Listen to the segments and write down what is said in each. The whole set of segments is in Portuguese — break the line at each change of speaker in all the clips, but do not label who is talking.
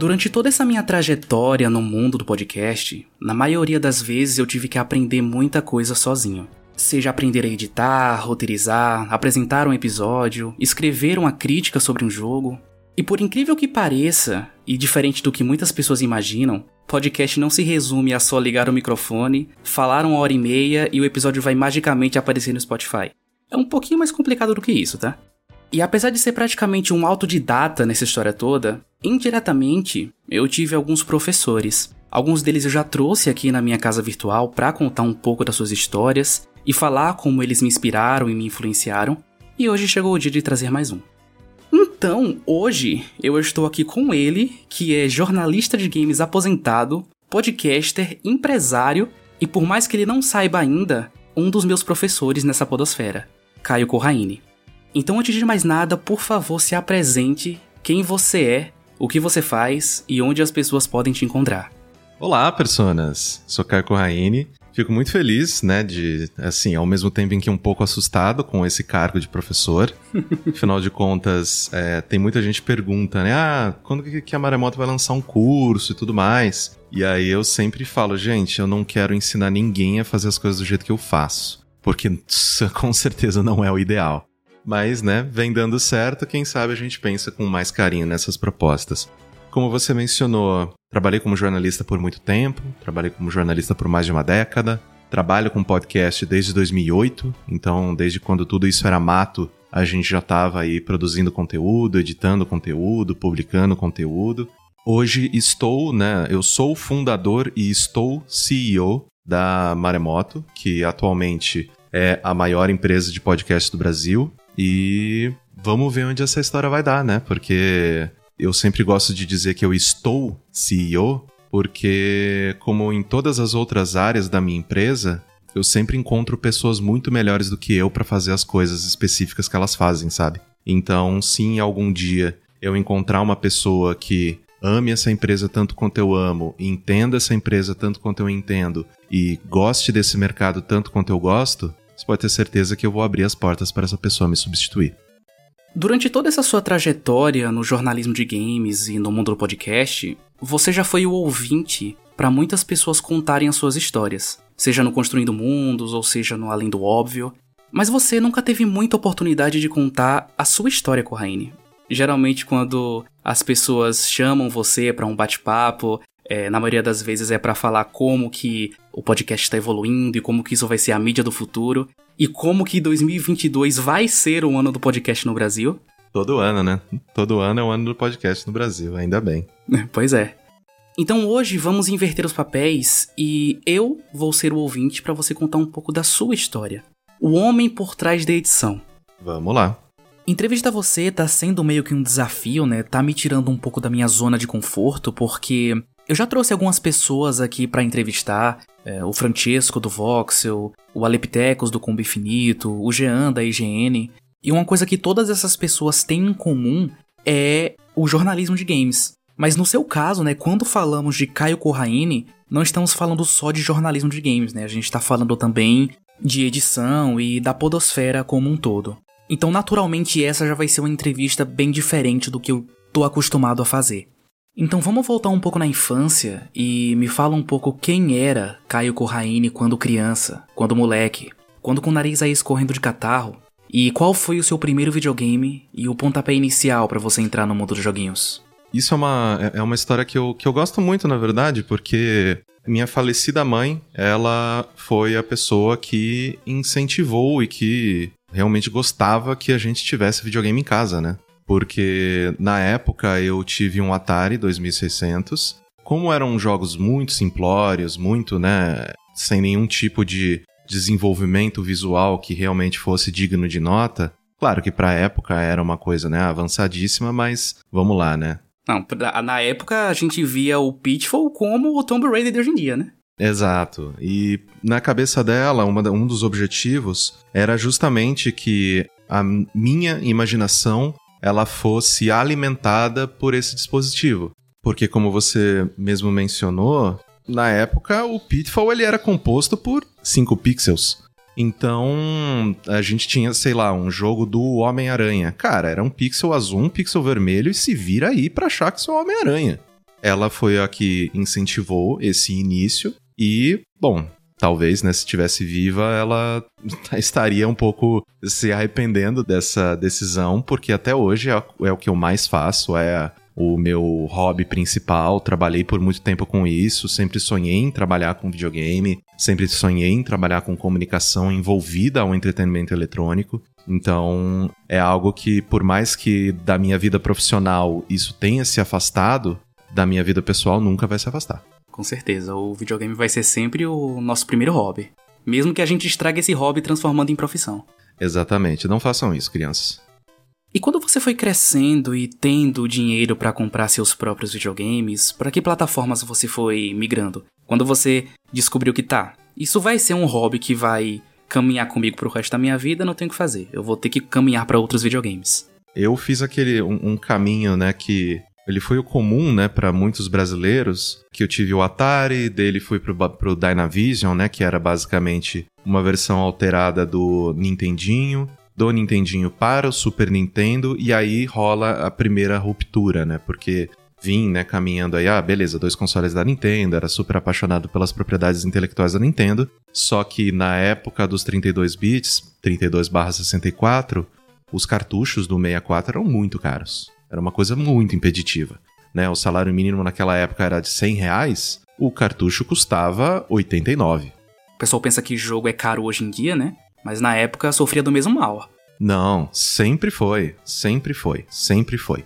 Durante toda essa minha trajetória no mundo do podcast, na maioria das vezes eu tive que aprender muita coisa sozinho. Seja aprender a editar, roteirizar, apresentar um episódio, escrever uma crítica sobre um jogo. E por incrível que pareça, e diferente do que muitas pessoas imaginam, podcast não se resume a só ligar o microfone, falar uma hora e meia e o episódio vai magicamente aparecer no Spotify. É um pouquinho mais complicado do que isso, tá? E apesar de ser praticamente um autodidata nessa história toda, indiretamente eu tive alguns professores. Alguns deles eu já trouxe aqui na minha casa virtual para contar um pouco das suas histórias e falar como eles me inspiraram e me influenciaram, e hoje chegou o dia de trazer mais um. Então, hoje eu estou aqui com ele, que é jornalista de games aposentado, podcaster, empresário e por mais que ele não saiba ainda, um dos meus professores nessa podosfera, Caio Corraine. Então, antes de mais nada, por favor, se apresente quem você é, o que você faz e onde as pessoas podem te encontrar.
Olá, personas! Sou Caio Corraine. Fico muito feliz, né, de, assim, ao mesmo tempo em que um pouco assustado com esse cargo de professor. Afinal de contas, é, tem muita gente que pergunta, né, ah, quando que a Maremoto vai lançar um curso e tudo mais? E aí eu sempre falo, gente, eu não quero ensinar ninguém a fazer as coisas do jeito que eu faço. Porque com certeza não é o ideal. Mas, né, vem dando certo, quem sabe a gente pensa com mais carinho nessas propostas. Como você mencionou, trabalhei como jornalista por muito tempo, trabalhei como jornalista por mais de uma década, trabalho com podcast desde 2008, então desde quando tudo isso era mato, a gente já estava aí produzindo conteúdo, editando conteúdo, publicando conteúdo. Hoje estou, né, eu sou fundador e estou CEO da Maremoto, que atualmente é a maior empresa de podcast do Brasil. E vamos ver onde essa história vai dar, né? Porque eu sempre gosto de dizer que eu estou CEO, porque, como em todas as outras áreas da minha empresa, eu sempre encontro pessoas muito melhores do que eu para fazer as coisas específicas que elas fazem, sabe? Então, se algum dia eu encontrar uma pessoa que ame essa empresa tanto quanto eu amo, entenda essa empresa tanto quanto eu entendo e goste desse mercado tanto quanto eu gosto, você pode ter certeza que eu vou abrir as portas para essa pessoa me substituir.
Durante toda essa sua trajetória no jornalismo de games e no mundo do podcast, você já foi o ouvinte para muitas pessoas contarem as suas histórias, seja no Construindo Mundos ou seja no Além do Óbvio, mas você nunca teve muita oportunidade de contar a sua história, Corraine. Geralmente, quando as pessoas chamam você para um bate-papo, é, na maioria das vezes é para falar como que o podcast está evoluindo e como que isso vai ser a mídia do futuro e como que 2022 vai ser o ano do podcast no Brasil.
Todo ano, né? Todo ano é o ano do podcast no Brasil, ainda bem.
Pois é. Então hoje vamos inverter os papéis e eu vou ser o ouvinte para você contar um pouco da sua história. O homem por trás da edição.
Vamos lá.
Entrevistar você tá sendo meio que um desafio, né? Tá me tirando um pouco da minha zona de conforto, porque eu já trouxe algumas pessoas aqui para entrevistar, é, o Francesco do Voxel, o Aleptecos do Combo Infinito, o Jean da IGN, e uma coisa que todas essas pessoas têm em comum é o jornalismo de games. Mas no seu caso, né, quando falamos de Caio Corraine, não estamos falando só de jornalismo de games, né? A gente está falando também de edição e da podosfera como um todo. Então, naturalmente, essa já vai ser uma entrevista bem diferente do que eu tô acostumado a fazer. Então vamos voltar um pouco na infância e me fala um pouco quem era Caio Corraine quando criança, quando moleque, quando com o nariz aí escorrendo de catarro, e qual foi o seu primeiro videogame e o pontapé inicial para você entrar no mundo dos joguinhos?
Isso é uma, é, é uma história que eu, que eu gosto muito, na verdade, porque minha falecida mãe, ela foi a pessoa que incentivou e que realmente gostava que a gente tivesse videogame em casa, né? Porque na época eu tive um Atari 2600. Como eram jogos muito simplórios, muito, né, sem nenhum tipo de desenvolvimento visual que realmente fosse digno de nota, claro que para a época era uma coisa, né, avançadíssima, mas vamos lá, né?
Não, na época a gente via o Pitfall como o Tomb Raider de hoje em dia, né?
Exato. E na cabeça dela, uma, um dos objetivos era justamente que a minha imaginação ela fosse alimentada por esse dispositivo. Porque como você mesmo mencionou, na época o Pitfall ele era composto por 5 pixels. Então, a gente tinha, sei lá, um jogo do Homem-Aranha. Cara, era um pixel azul, um pixel vermelho e se vira aí pra achar que o Homem-Aranha. ela foi a que incentivou esse início e, bom, talvez, né, se estivesse viva, ela estaria um pouco se arrependendo dessa decisão, porque até hoje é, é o que eu mais faço, é o meu hobby principal. Trabalhei por muito tempo com isso, sempre sonhei em trabalhar com videogame, sempre sonhei em trabalhar com comunicação envolvida ao entretenimento eletrônico. Então, é algo que, por mais que da minha vida profissional isso tenha se afastado, da minha vida pessoal nunca vai se afastar.
Com certeza, o videogame vai ser sempre o nosso primeiro hobby. Mesmo que a gente estrague esse hobby transformando em profissão.
Exatamente, não façam isso, crianças.
E quando você foi crescendo e tendo dinheiro para comprar seus próprios videogames, para que plataformas você foi migrando? Quando você descobriu que tá, isso vai ser um hobby que vai caminhar comigo pro resto da minha vida, não tenho o que fazer. Eu vou ter que caminhar para outros videogames.
Eu fiz aquele um, um, caminho, né, que ele foi o comum, né, para muitos brasileiros, que eu tive o Atari, dele fui pro, pro Dynavision, né, que era basicamente uma versão alterada do Nintendinho, do Nintendinho para o Super Nintendo, e aí rola a primeira ruptura, né, porque vim, né, caminhando aí, ah, beleza, dois consoles da Nintendo, era super apaixonado pelas propriedades intelectuais da Nintendo, só que na época dos 32 bits, 32/64, os cartuchos do 64 eram muito caros. Era uma coisa muito impeditiva. Né? O salário mínimo naquela época era de 100 reais, o cartucho custava 89.
O pessoal pensa que jogo é caro hoje em dia, né? Mas na época sofria do mesmo mal.
Não, sempre foi, sempre foi, sempre foi.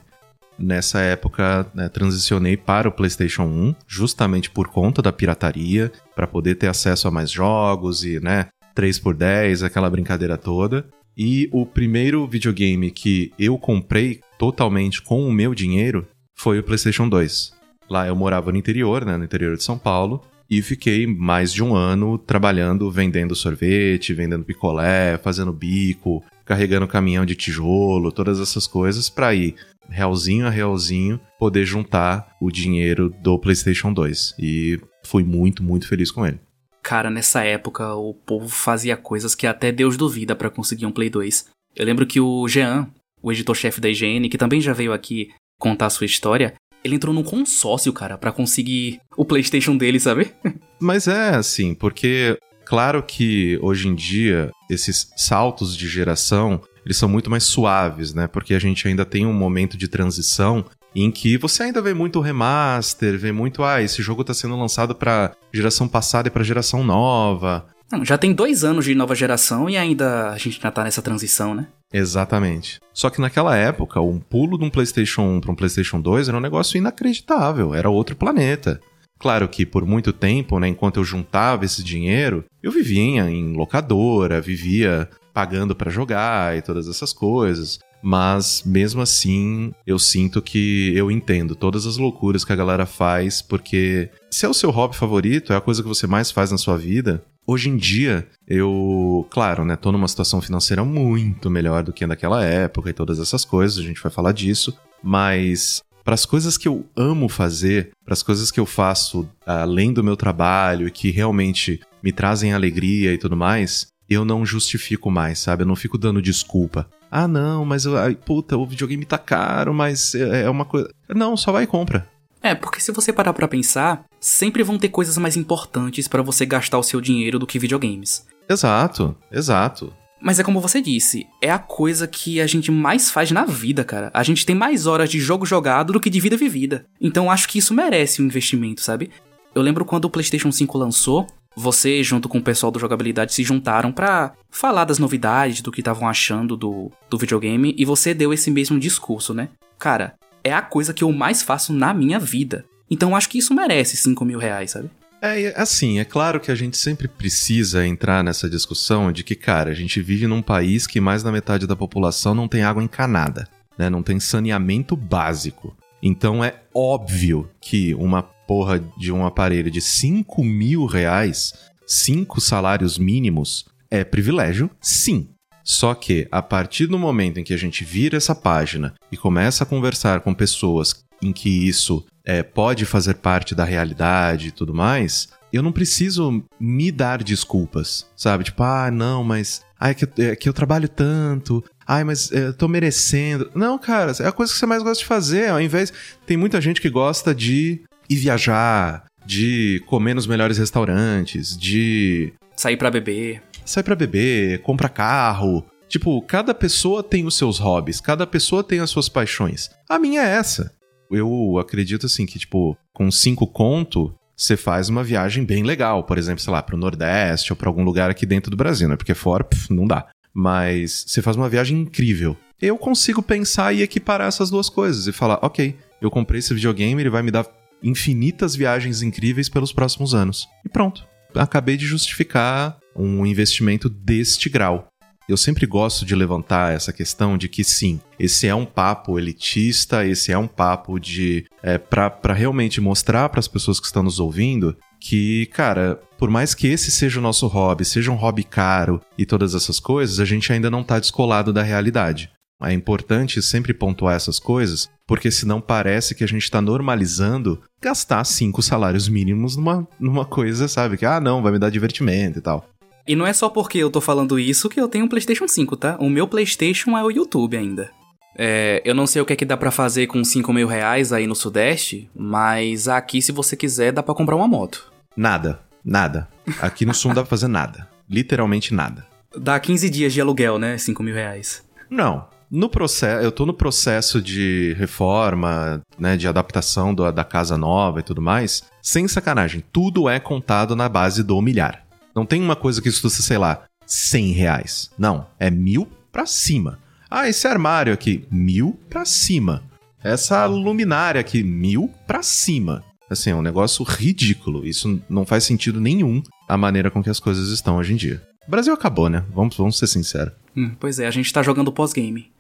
Nessa época, né, transicionei para o PlayStation 1, justamente por conta da pirataria, para poder ter acesso a mais jogos e, né, 3x10, aquela brincadeira toda. E o primeiro videogame que eu comprei totalmente com o meu dinheiro foi o PlayStation 2. Lá eu morava no interior, né, no interior de São Paulo, e fiquei mais de um ano trabalhando, vendendo sorvete, vendendo picolé, fazendo bico, carregando caminhão de tijolo, todas essas coisas para ir realzinho a realzinho poder juntar o dinheiro do PlayStation 2. E fui muito, muito feliz com ele.
Cara, nessa época o povo fazia coisas que até Deus duvida para conseguir um Play 2. Eu lembro que o Jean, o editor-chefe da IGN, que também já veio aqui contar a sua história, ele entrou num consórcio, cara, para conseguir o PlayStation dele, sabe?
Mas é assim, porque claro que hoje em dia esses saltos de geração, eles são muito mais suaves, né? Porque a gente ainda tem um momento de transição em que você ainda vê muito remaster, vê muito, ah, esse jogo tá sendo lançado pra geração passada e pra geração nova.
Não, já tem dois anos de nova geração e ainda a gente ainda tá nessa transição, né?
Exatamente. Só que naquela época, um pulo de um PlayStation 1 para um PlayStation 2 era um negócio inacreditável, era outro planeta. Claro que por muito tempo, né, enquanto eu juntava esse dinheiro, eu vivia em locadora, vivia pagando para jogar e todas essas coisas. Mas mesmo assim, eu sinto que eu entendo todas as loucuras que a galera faz, porque se é o seu hobby favorito, é a coisa que você mais faz na sua vida, Hoje em dia, eu, claro, né, tô numa situação financeira muito melhor do que naquela época e todas essas coisas, a gente vai falar disso, mas para as coisas que eu amo fazer, para as coisas que eu faço além do meu trabalho e que realmente me trazem alegria e tudo mais, eu não justifico mais, sabe? Eu não fico dando desculpa. Ah, não, mas eu, ai, puta, o videogame tá caro, mas é, é uma coisa. Não, só vai e compra.
É, porque se você parar para pensar, sempre vão ter coisas mais importantes para você gastar o seu dinheiro do que videogames.
Exato, exato.
Mas é como você disse, é a coisa que a gente mais faz na vida, cara. A gente tem mais horas de jogo jogado do que de vida vivida. Então acho que isso merece um investimento, sabe? Eu lembro quando o PlayStation 5 lançou, você, junto com o pessoal do Jogabilidade, se juntaram para falar das novidades, do que estavam achando do, do videogame, e você deu esse mesmo discurso, né? Cara, é a coisa que eu mais faço na minha vida. Então acho que isso merece 5 mil reais, sabe?
É, assim, é claro que a gente sempre precisa entrar nessa discussão de que, cara, a gente vive num país que mais da metade da população não tem água encanada, né? Não tem saneamento básico. Então é óbvio que uma porra de um aparelho de 5 mil reais, 5 salários mínimos, é privilégio, sim. Só que, a partir do momento em que a gente vira essa página e começa a conversar com pessoas em que isso é, pode fazer parte da realidade e tudo mais, eu não preciso me dar desculpas, sabe? Tipo, ah, não, mas ah, é, que, é que eu trabalho tanto, ai, mas eu tô merecendo. Não, cara, é a coisa que você mais gosta de fazer. Ao invés. Tem muita gente que gosta de ir viajar, de comer nos melhores restaurantes, de.
Sair para beber.
Sair para beber, comprar carro. Tipo, cada pessoa tem os seus hobbies, cada pessoa tem as suas paixões. A minha é essa. Eu acredito assim que, tipo, com cinco conto, você faz uma viagem bem legal, por exemplo, sei lá, para o Nordeste ou para algum lugar aqui dentro do Brasil, né? Porque fora, pff, não dá. Mas você faz uma viagem incrível. Eu consigo pensar e equiparar essas duas coisas e falar, ok, eu comprei esse videogame, ele vai me dar infinitas viagens incríveis pelos próximos anos. E pronto. Acabei de justificar um investimento deste grau. Eu sempre gosto de levantar essa questão de que sim, esse é um papo elitista, esse é um papo de. É, para realmente mostrar para as pessoas que estão nos ouvindo que, cara, por mais que esse seja o nosso hobby, seja um hobby caro e todas essas coisas, a gente ainda não está descolado da realidade. É importante sempre pontuar essas coisas, porque senão parece que a gente está normalizando gastar cinco salários mínimos numa, numa coisa, sabe? Que, ah, não, vai me dar divertimento e tal.
E não é só porque eu tô falando isso que eu tenho um PlayStation 5, tá? O meu PlayStation é o YouTube ainda. É, eu não sei o que é que dá para fazer com 5 mil reais aí no Sudeste, mas aqui, se você quiser, dá para comprar uma moto.
Nada, nada. Aqui no Sul não dá pra fazer nada. Literalmente nada.
Dá 15 dias de aluguel, né? 5 mil reais.
Não. No processo, eu tô no processo de reforma, né, de adaptação do, da casa nova e tudo mais. Sem sacanagem, tudo é contado na base do milhar. Não tem uma coisa que custa, sei lá, 100 reais. Não, é mil pra cima. Ah, esse armário aqui, mil pra cima. Essa luminária aqui, mil pra cima. Assim, é um negócio ridículo. Isso não faz sentido nenhum a maneira com que as coisas estão hoje em dia. O Brasil acabou, né? Vamos, vamos ser sinceros.
Hum, pois é, a gente tá jogando pós-game.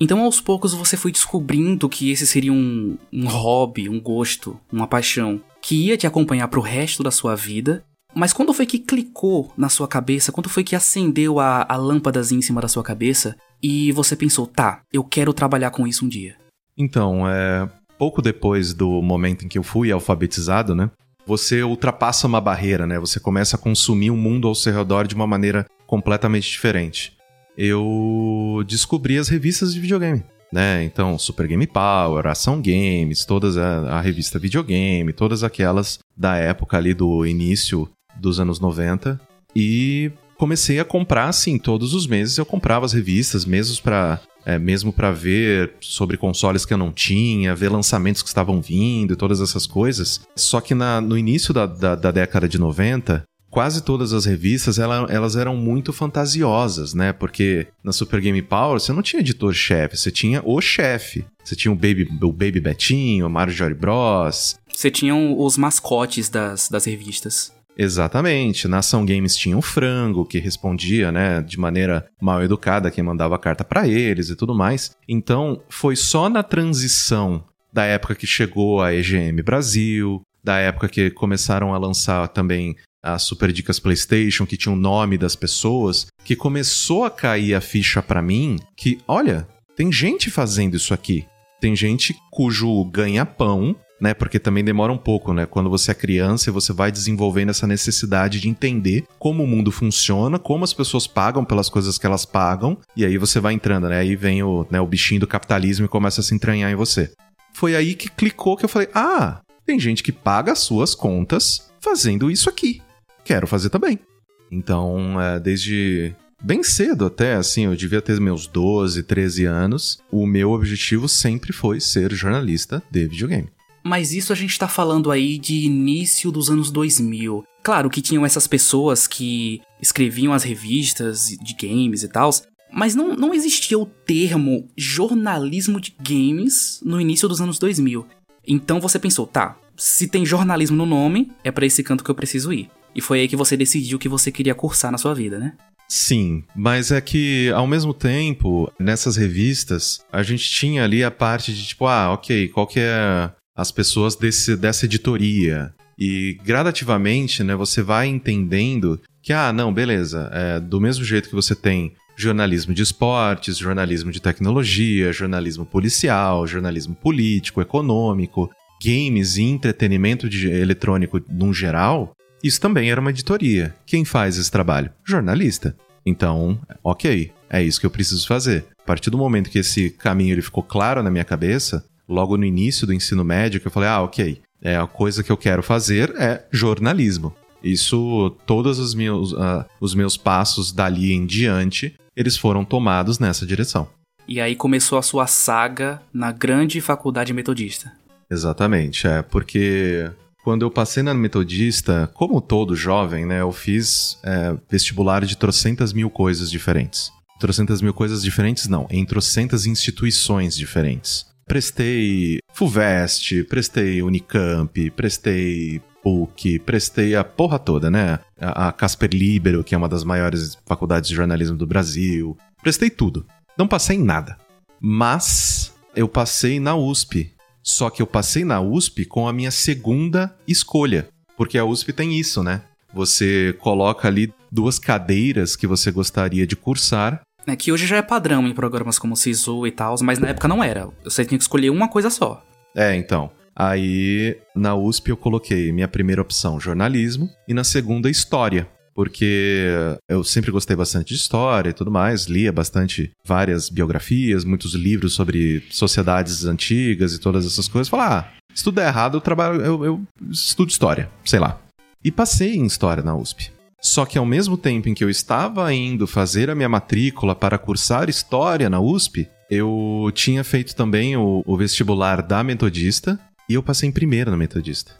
Então, aos poucos, você foi descobrindo que esse seria um, um hobby, um gosto, uma paixão que ia te acompanhar pro resto da sua vida mas quando foi que clicou na sua cabeça? Quando foi que acendeu a, a lâmpadazinha em cima da sua cabeça e você pensou, tá, eu quero trabalhar com isso um dia?
Então, é. Pouco depois do momento em que eu fui alfabetizado, né? Você ultrapassa uma barreira, né? Você começa a consumir o mundo ao seu redor de uma maneira completamente diferente. Eu descobri as revistas de videogame né? Então, Super Game Power, Ação Games, todas a, a, revista videogame, todas aquelas da época ali do início dos anos 90 e comecei a comprar assim todos os meses eu comprava as revistas mesmo para é, mesmo para ver sobre consoles que eu não tinha, ver lançamentos que estavam vindo e todas essas coisas. Só que na, no início da, da, da década de 90, quase todas as revistas ela, elas eram muito fantasiosas, né? Porque na Super Game Power você não tinha editor-chefe, você tinha o chefe. Você tinha o Baby, o Baby Betinho, o Marjorie Bros.
Você tinha os mascotes das, das revistas.
Exatamente. Na Ação Games tinha o Frango, que respondia, né, de maneira mal educada quem mandava carta para eles e tudo mais. Então, foi só na transição da época que chegou a EGM Brasil, da época que começaram a lançar também as Super Dicas PlayStation, que tinha o nome das pessoas, que começou a cair a ficha para mim que, olha, tem gente fazendo isso aqui. Tem gente cujo ganha-pão né? Porque também demora um pouco, né? Quando você é criança você vai desenvolvendo essa necessidade de entender como o mundo funciona, como as pessoas pagam pelas coisas que elas pagam, e aí você vai entrando, né? Aí vem o, né, o bichinho do capitalismo e começa a se entranhar em você. Foi aí que clicou que eu falei: ah, tem gente que paga as suas contas fazendo isso aqui. Quero fazer também. Então, é, desde bem cedo até, assim, eu devia ter meus 12, 13 anos, o meu objetivo sempre foi ser jornalista de videogame.
Mas isso a gente tá falando aí de início dos anos 2000. Claro que tinham essas pessoas que escreviam as revistas de games e tal, mas não, não existia o termo jornalismo de games no início dos anos 2000. Então você pensou, tá, se tem jornalismo no nome, é para esse canto que eu preciso ir. E foi aí que você decidiu que você queria cursar na sua vida, né?
Sim, mas é que ao mesmo tempo, nessas revistas, a gente tinha ali a parte de tipo, ah, ok, qual que é as pessoas desse, dessa editoria. E gradativamente, né, você vai entendendo que, ah, não, beleza, é, do mesmo jeito que você tem jornalismo de esportes, jornalismo de tecnologia, jornalismo policial, jornalismo político, econômico, games e entretenimento de, eletrônico num geral, isso também era uma editoria. Quem faz esse trabalho? Jornalista. Então, ok, é isso que eu preciso fazer. A partir do momento que esse caminho ele ficou claro na minha cabeça, logo no início do ensino médio, que eu falei, ah, ok, é a coisa que eu quero fazer é jornalismo. Isso, todos os meus, uh, os meus passos dali em diante, eles foram tomados nessa direção.
E aí começou a sua saga na grande faculdade metodista.
Exatamente, é, porque quando eu passei na Metodista, como todo jovem, né, eu fiz é, vestibular de trocentas mil coisas diferentes. Trocentas mil coisas diferentes, não, em trocentas instituições diferentes. Prestei FUVEST, prestei Unicamp, prestei PUC, prestei a porra toda, né? A Casper Libero, que é uma das maiores faculdades de jornalismo do Brasil. Prestei tudo. Não passei em nada. Mas eu passei na USP, só que eu passei na USP com a minha segunda escolha. Porque a USP tem isso, né? Você coloca ali duas cadeiras que você gostaria de cursar.
É que hoje já é padrão em programas como SISU e tal, mas na época não era. Você tinha que escolher uma coisa só.
É, então. Aí na USP eu coloquei minha primeira opção jornalismo e na segunda história porque eu sempre gostei bastante de história e tudo mais, lia bastante várias biografias, muitos livros sobre sociedades antigas e todas essas coisas. Falar, ah, se tudo der errado, eu trabalho, eu, eu estudo história, sei lá. E passei em história na USP. Só que ao mesmo tempo em que eu estava indo fazer a minha matrícula para cursar história na USP, eu tinha feito também o, o vestibular da Metodista e eu passei em primeira na Metodista.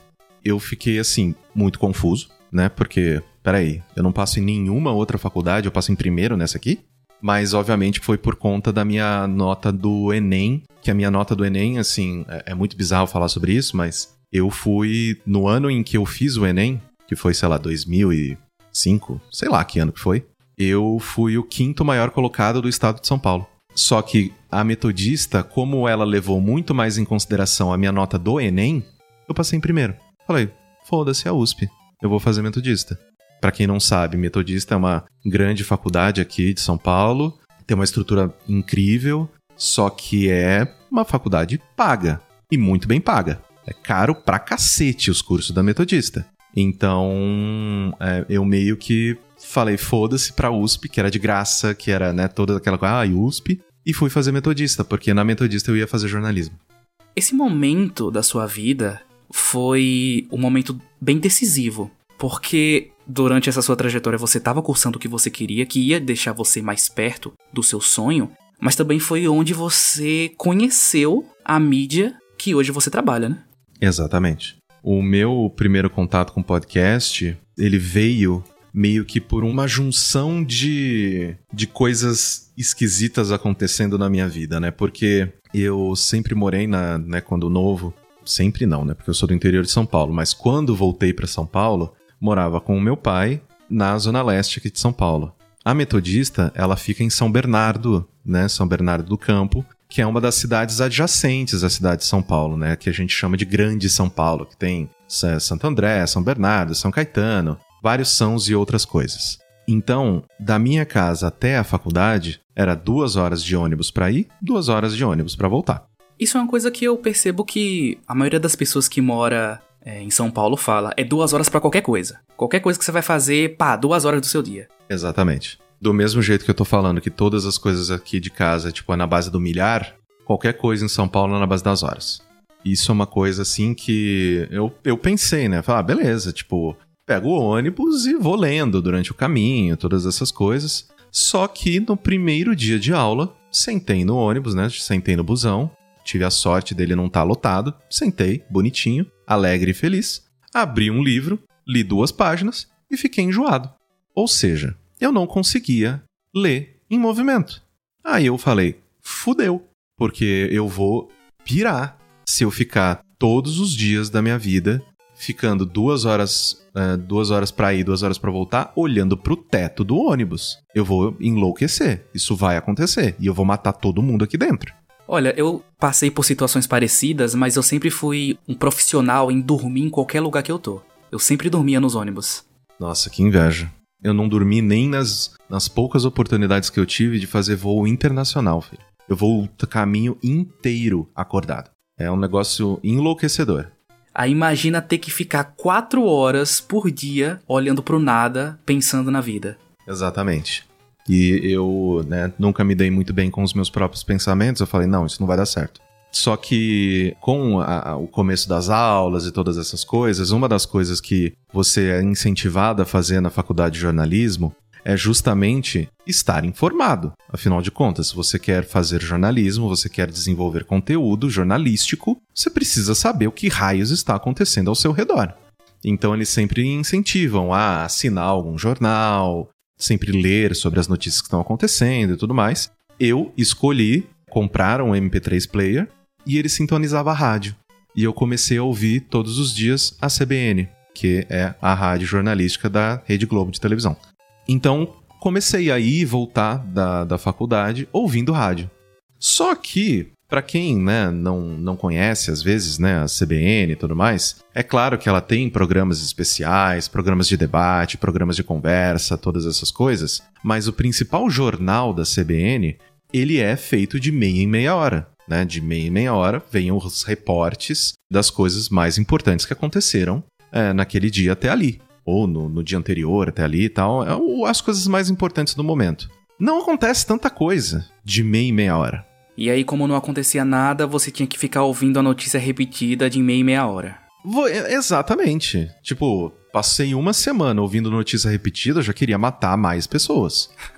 Eu fiquei assim, muito confuso, né? Porque peraí, eu não passo em nenhuma outra faculdade, eu passo em primeiro nessa aqui? Mas, obviamente, foi por conta da minha nota do Enem, que a minha nota do Enem, assim, é, é muito bizarro falar sobre isso, mas eu fui, no ano em que eu fiz o Enem, que foi, sei lá, 2005, sei lá que ano que foi, eu fui o quinto maior colocado do estado de São Paulo. Só que a metodista, como ela levou muito mais em consideração a minha nota do Enem, eu passei em primeiro. Falei, foda-se a USP, eu vou fazer metodista. Para quem não sabe, Metodista é uma grande faculdade aqui de São Paulo, tem uma estrutura incrível, só que é uma faculdade paga e muito bem paga. É caro pra cacete os cursos da Metodista. Então, é, eu meio que falei foda-se pra USP, que era de graça, que era, né, toda aquela coisa, ah, USP, e fui fazer Metodista, porque na Metodista eu ia fazer jornalismo.
Esse momento da sua vida foi um momento bem decisivo, porque durante essa sua trajetória você estava cursando o que você queria, que ia deixar você mais perto do seu sonho, mas também foi onde você conheceu a mídia que hoje você trabalha, né?
Exatamente. O meu primeiro contato com podcast, ele veio meio que por uma junção de, de coisas esquisitas acontecendo na minha vida, né? Porque eu sempre morei na, né, quando novo, sempre não, né? Porque eu sou do interior de São Paulo, mas quando voltei para São Paulo, morava com o meu pai na zona leste aqui de São Paulo. A metodista, ela fica em São Bernardo, né, São Bernardo do Campo, que é uma das cidades adjacentes à cidade de São Paulo, né, que a gente chama de Grande São Paulo, que tem Santo André, São Bernardo, São Caetano, vários sãos e outras coisas. Então, da minha casa até a faculdade, era duas horas de ônibus para ir, duas horas de ônibus para voltar.
Isso é uma coisa que eu percebo que a maioria das pessoas que mora é, em São Paulo fala, é duas horas para qualquer coisa. Qualquer coisa que você vai fazer, pá, duas horas do seu dia.
Exatamente. Do mesmo jeito que eu tô falando que todas as coisas aqui de casa, tipo, é na base do milhar, qualquer coisa em São Paulo é na base das horas. Isso é uma coisa assim que eu, eu pensei, né? Falar, ah, beleza, tipo, pego o ônibus e vou lendo durante o caminho, todas essas coisas. Só que no primeiro dia de aula, sentei no ônibus, né? Sentei no busão, tive a sorte dele não estar tá lotado, sentei, bonitinho, alegre e feliz, abri um livro, li duas páginas e fiquei enjoado. Ou seja, eu não conseguia ler em movimento. Aí eu falei, fudeu, porque eu vou pirar se eu ficar todos os dias da minha vida ficando duas horas, uh, duas horas para ir, duas horas para voltar, olhando pro teto do ônibus. Eu vou enlouquecer. Isso vai acontecer e eu vou matar todo mundo aqui dentro.
Olha, eu passei por situações parecidas, mas eu sempre fui um profissional em dormir em qualquer lugar que eu tô. Eu sempre dormia nos ônibus.
Nossa, que inveja. Eu não dormi nem nas, nas poucas oportunidades que eu tive de fazer voo internacional, filho. Eu vou o caminho inteiro acordado. É um negócio enlouquecedor.
Aí imagina ter que ficar quatro horas por dia olhando pro nada, pensando na vida.
Exatamente. E eu né, nunca me dei muito bem com os meus próprios pensamentos. Eu falei, não, isso não vai dar certo. Só que com a, o começo das aulas e todas essas coisas, uma das coisas que você é incentivado a fazer na faculdade de jornalismo é justamente estar informado. Afinal de contas, se você quer fazer jornalismo, você quer desenvolver conteúdo jornalístico, você precisa saber o que raios está acontecendo ao seu redor. Então eles sempre incentivam a assinar algum jornal, sempre ler sobre as notícias que estão acontecendo e tudo mais. Eu escolhi comprar um MP3 player e ele sintonizava a rádio. E eu comecei a ouvir todos os dias a CBN, que é a rádio jornalística da Rede Globo de televisão. Então, comecei a ir e voltar da, da faculdade ouvindo rádio. Só que, para quem né, não, não conhece, às vezes, né, a CBN e tudo mais, é claro que ela tem programas especiais, programas de debate, programas de conversa, todas essas coisas, mas o principal jornal da CBN, ele é feito de meia em meia hora. Né, de meia em meia hora vêm os reportes das coisas mais importantes que aconteceram é, naquele dia até ali ou no, no dia anterior até ali e tal, é as coisas mais importantes do momento. Não acontece tanta coisa de meia em meia hora.
E aí, como não acontecia nada, você tinha que ficar ouvindo a notícia repetida de meia em meia hora.
Exatamente. Tipo, passei uma semana ouvindo notícia repetida, eu já queria matar mais pessoas.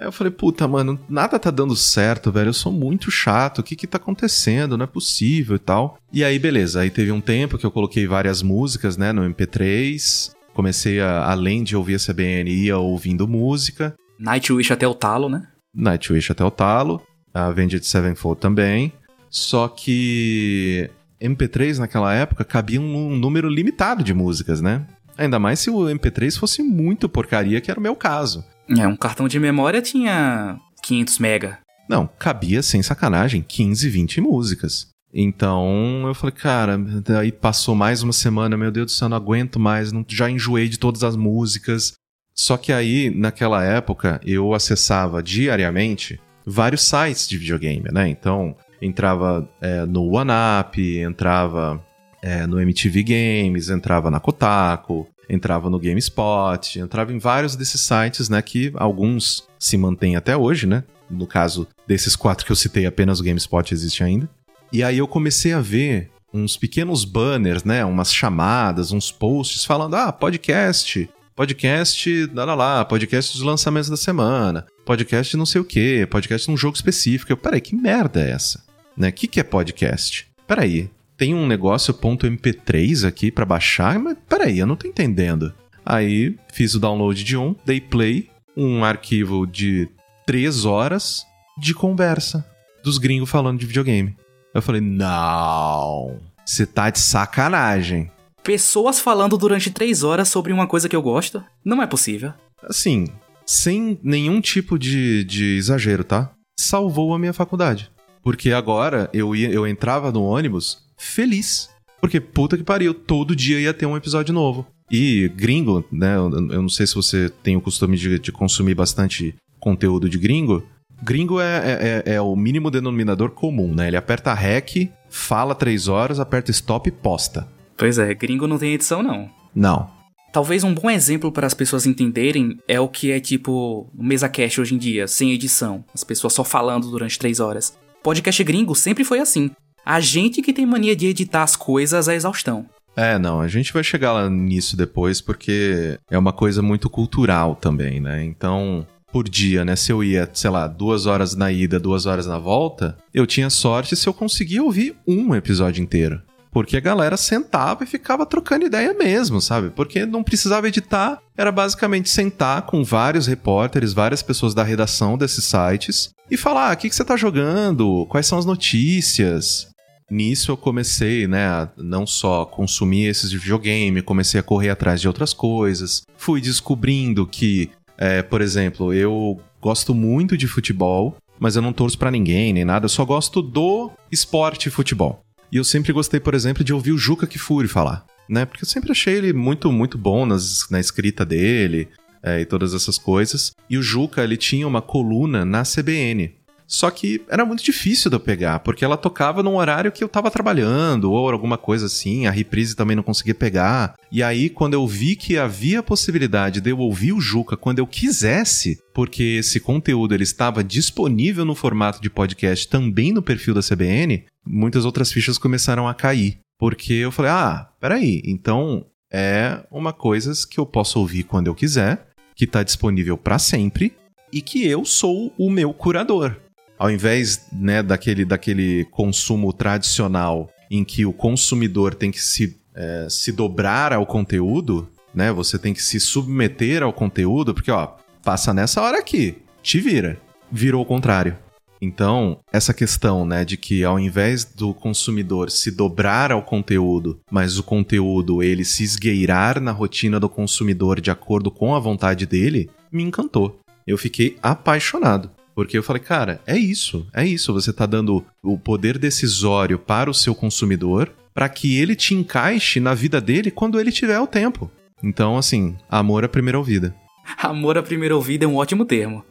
Aí eu falei, puta, mano, nada tá dando certo, velho. Eu sou muito chato. O que que tá acontecendo? Não é possível e tal. E aí, beleza. Aí teve um tempo que eu coloquei várias músicas, né, no MP3. Comecei a, além de ouvir a CBN, ia ouvindo música.
Nightwish até o talo, né?
Nightwish até o talo. A Avenged Sevenfold também. Só que MP3 naquela época cabia um, número limitado de músicas, né? Ainda mais se o MP3 fosse muito porcaria, que era o meu caso.
É, um cartão de memória tinha 500 mega.
Não, cabia sem sacanagem 15, 20 músicas. Então eu falei, cara, daí passou mais uma semana, meu Deus do céu, não aguento mais, não, já enjoei de todas as músicas. Só que aí, naquela época, eu acessava diariamente vários sites de videogame, né? Então, entrava é, no OneUp, entrava é, no MTV Games, entrava na Kotaku, entrava no GameSpot, entrava em vários desses sites, né? Que alguns se mantêm até hoje, né? No caso desses quatro que eu citei, apenas o GameSpot existe ainda. E aí eu comecei a ver uns pequenos banners, né? Umas chamadas, uns posts falando: ah, podcast, podcast, lá, lá, lá, podcast dos lançamentos da semana, podcast não sei o que, podcast num jogo específico. Eu, peraí, que merda é essa? Né? O que, que é podcast? Peraí, tem um negócio .mp3 aqui para baixar, mas peraí, eu não tô entendendo. Aí fiz o download de um, dei play, um arquivo de 3 horas de conversa dos gringos falando de videogame. Eu falei, não, você tá de sacanagem.
Pessoas falando durante três horas sobre uma coisa que eu gosto? Não é possível.
Assim, sem nenhum tipo de, de exagero, tá? Salvou a minha faculdade. Porque agora eu, ia, eu entrava no ônibus feliz. Porque puta que pariu, todo dia ia ter um episódio novo. E gringo, né? Eu, eu não sei se você tem o costume de, de consumir bastante conteúdo de gringo, Gringo é, é, é, é, o mínimo denominador comum, né? Ele aperta REC, fala três horas, aperta stop e posta.
Pois é, gringo não tem edição, não.
Não.
Talvez um bom exemplo para as pessoas entenderem é o que é tipo mesa cash hoje em dia, sem edição. As pessoas só falando durante três horas. Podcast gringo sempre foi assim. A gente que tem mania de editar as coisas à exaustão.
É, não, a gente vai chegar lá nisso depois porque é uma coisa muito cultural também, né? Então, por dia, né? Se eu ia, sei lá, duas horas na ida, duas horas na volta, eu tinha sorte se eu conseguia ouvir um episódio inteiro. Porque a galera sentava e ficava trocando ideia mesmo, sabe? Porque não precisava editar, era basicamente sentar com vários repórteres, várias pessoas da redação desses sites e falar: ah, o que, você tá jogando? Quais são as notícias? Nisso eu comecei, né, a não só consumir esses de videogame, comecei a correr atrás de outras coisas. Fui descobrindo que é, por exemplo, eu gosto muito de futebol, mas eu não torço para ninguém nem nada, eu só gosto do esporte futebol. E eu sempre gostei, por exemplo, de ouvir o Juca Kifuri falar, né? Porque eu sempre achei ele muito, muito bom nas, na escrita dele é, e todas essas coisas. E o Juca, ele tinha uma coluna na CBN Só que era muito difícil de eu pegar, porque ela tocava num horário que eu tava trabalhando ou alguma coisa assim, a reprise também não conseguia pegar. E aí, quando eu vi que havia a possibilidade de eu ouvir o Juca quando eu quisesse, porque esse conteúdo ele estava disponível no formato de podcast também no perfil da CBN, muitas outras fichas começaram a cair. Porque eu falei, ah, peraí, então é uma coisa que eu posso ouvir quando eu quiser, que está disponível para sempre e que eu sou o meu curador ao invés né, daquele, daquele consumo tradicional em que o consumidor tem que se, é, se dobrar ao conteúdo, né? Você tem que se submeter ao conteúdo, porque ó, passa nessa hora aqui, te vira. Virou o contrário. Então, essa questão, né, de que ao invés do consumidor se dobrar ao conteúdo, mas o conteúdo ele se esgueirar na rotina do consumidor de acordo com a vontade dele, me encantou. Eu fiquei apaixonado. Porque eu falei, cara, é isso, é isso. Você está dando o poder decisório para o seu consumidor para que ele te encaixe na vida dele quando ele tiver o tempo. Então, assim, amor à primeira ouvida.
Amor à primeira ouvida é um ótimo termo.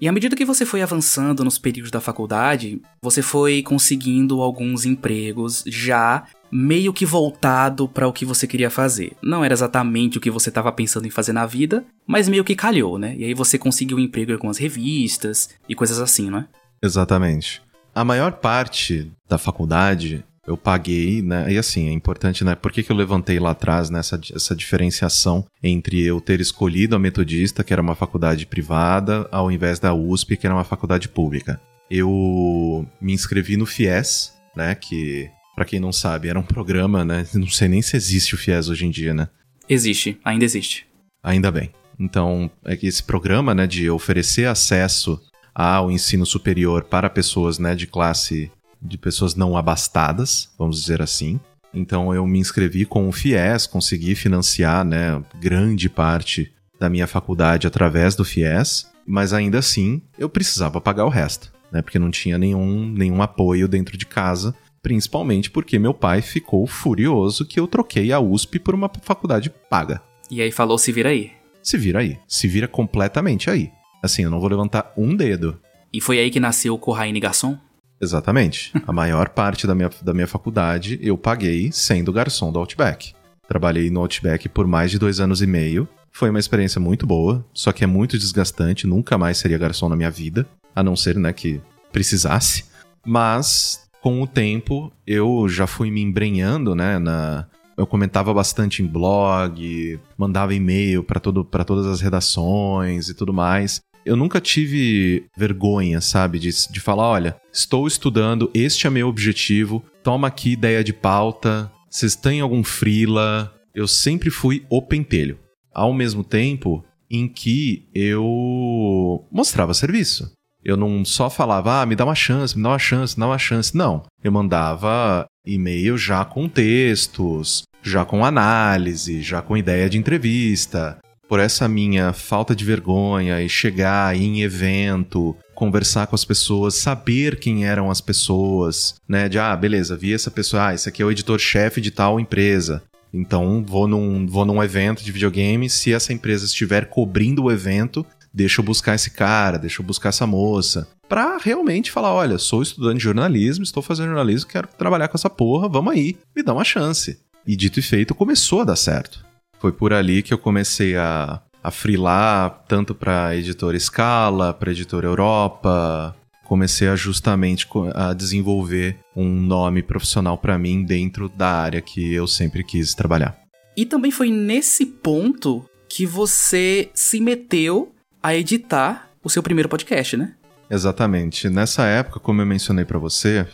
E à medida que você foi avançando nos períodos da faculdade, você foi conseguindo alguns empregos já meio que voltado para o que você queria fazer. Não era exatamente o que você estava pensando em fazer na vida, mas meio que calhou, né? E aí você conseguiu emprego em algumas revistas e coisas assim, não é?
Exatamente. A maior parte da faculdade eu paguei, né? E assim, é importante, né? Por que, que eu levantei lá atrás nessa né, essa diferenciação entre eu ter escolhido a Metodista, que era uma faculdade privada, ao invés da USP, que era uma faculdade pública? Eu me inscrevi no FIES, né? Que para quem não sabe, era um programa, né? Não sei nem se existe o FIES hoje em dia, né?
Existe, ainda existe.
Ainda bem. Então, é que esse programa, né, de oferecer acesso ao ensino superior para pessoas, né, de classe de pessoas não abastadas, vamos dizer assim. Então eu me inscrevi com o FIES, consegui financiar, né, grande parte da minha faculdade através do FIES, mas ainda assim eu precisava pagar o resto, né, porque não tinha nenhum, nenhum apoio dentro de casa Principalmente porque meu pai ficou furioso que eu troquei a USP por uma faculdade paga.
E aí falou: se vira aí.
Se vira aí. Se vira completamente aí. Assim, eu não vou levantar um dedo.
E foi aí que nasceu o Corraine Garçom?
Exatamente. a maior parte da minha, da minha faculdade eu paguei sendo garçom do Outback. Trabalhei no Outback por mais de dois anos e meio. Foi uma experiência muito boa, só que é muito desgastante. Nunca mais seria garçom na minha vida, a não ser né, que precisasse. Mas com o tempo, eu já fui me embrenhando, né, na... Eu comentava bastante em blog, mandava e-mail para todas as redações e tudo mais. Eu nunca tive vergonha, sabe, de, de falar: olha, estou estudando, este é meu objetivo, toma aqui ideia de pauta, vocês têm algum freela? Eu sempre fui o pentelho. Ao mesmo tempo em que eu mostrava serviço. Eu não só falava, ah, me dá uma chance, me dá uma chance, me dá uma chance. Não. Eu mandava e-mail já com textos, já com análise, já com ideia de entrevista. Por essa minha falta de vergonha e chegar em evento, conversar com as pessoas, saber quem eram as pessoas, né? De, ah, beleza, vi essa pessoa, ah, esse aqui é o editor-chefe de tal empresa. Então, vou num, vou num evento de videogame, se essa empresa estiver cobrindo o evento, deixa eu buscar esse cara, deixa eu buscar essa moça. Pra realmente falar: olha, sou estudante de jornalismo, estou fazendo jornalismo, quero trabalhar com essa porra, vamos aí, me dá uma chance. E dito e feito, começou a dar certo. Foi por ali que eu comecei a, a frilar tanto para editora Scala, para editora Europa. Comecei a justamente a desenvolver um nome profissional para mim dentro da área que eu sempre quis trabalhar.
E também foi nesse ponto que você se meteu a editar o seu primeiro podcast, né?
Exatamente. Nessa época, como eu mencionei para você,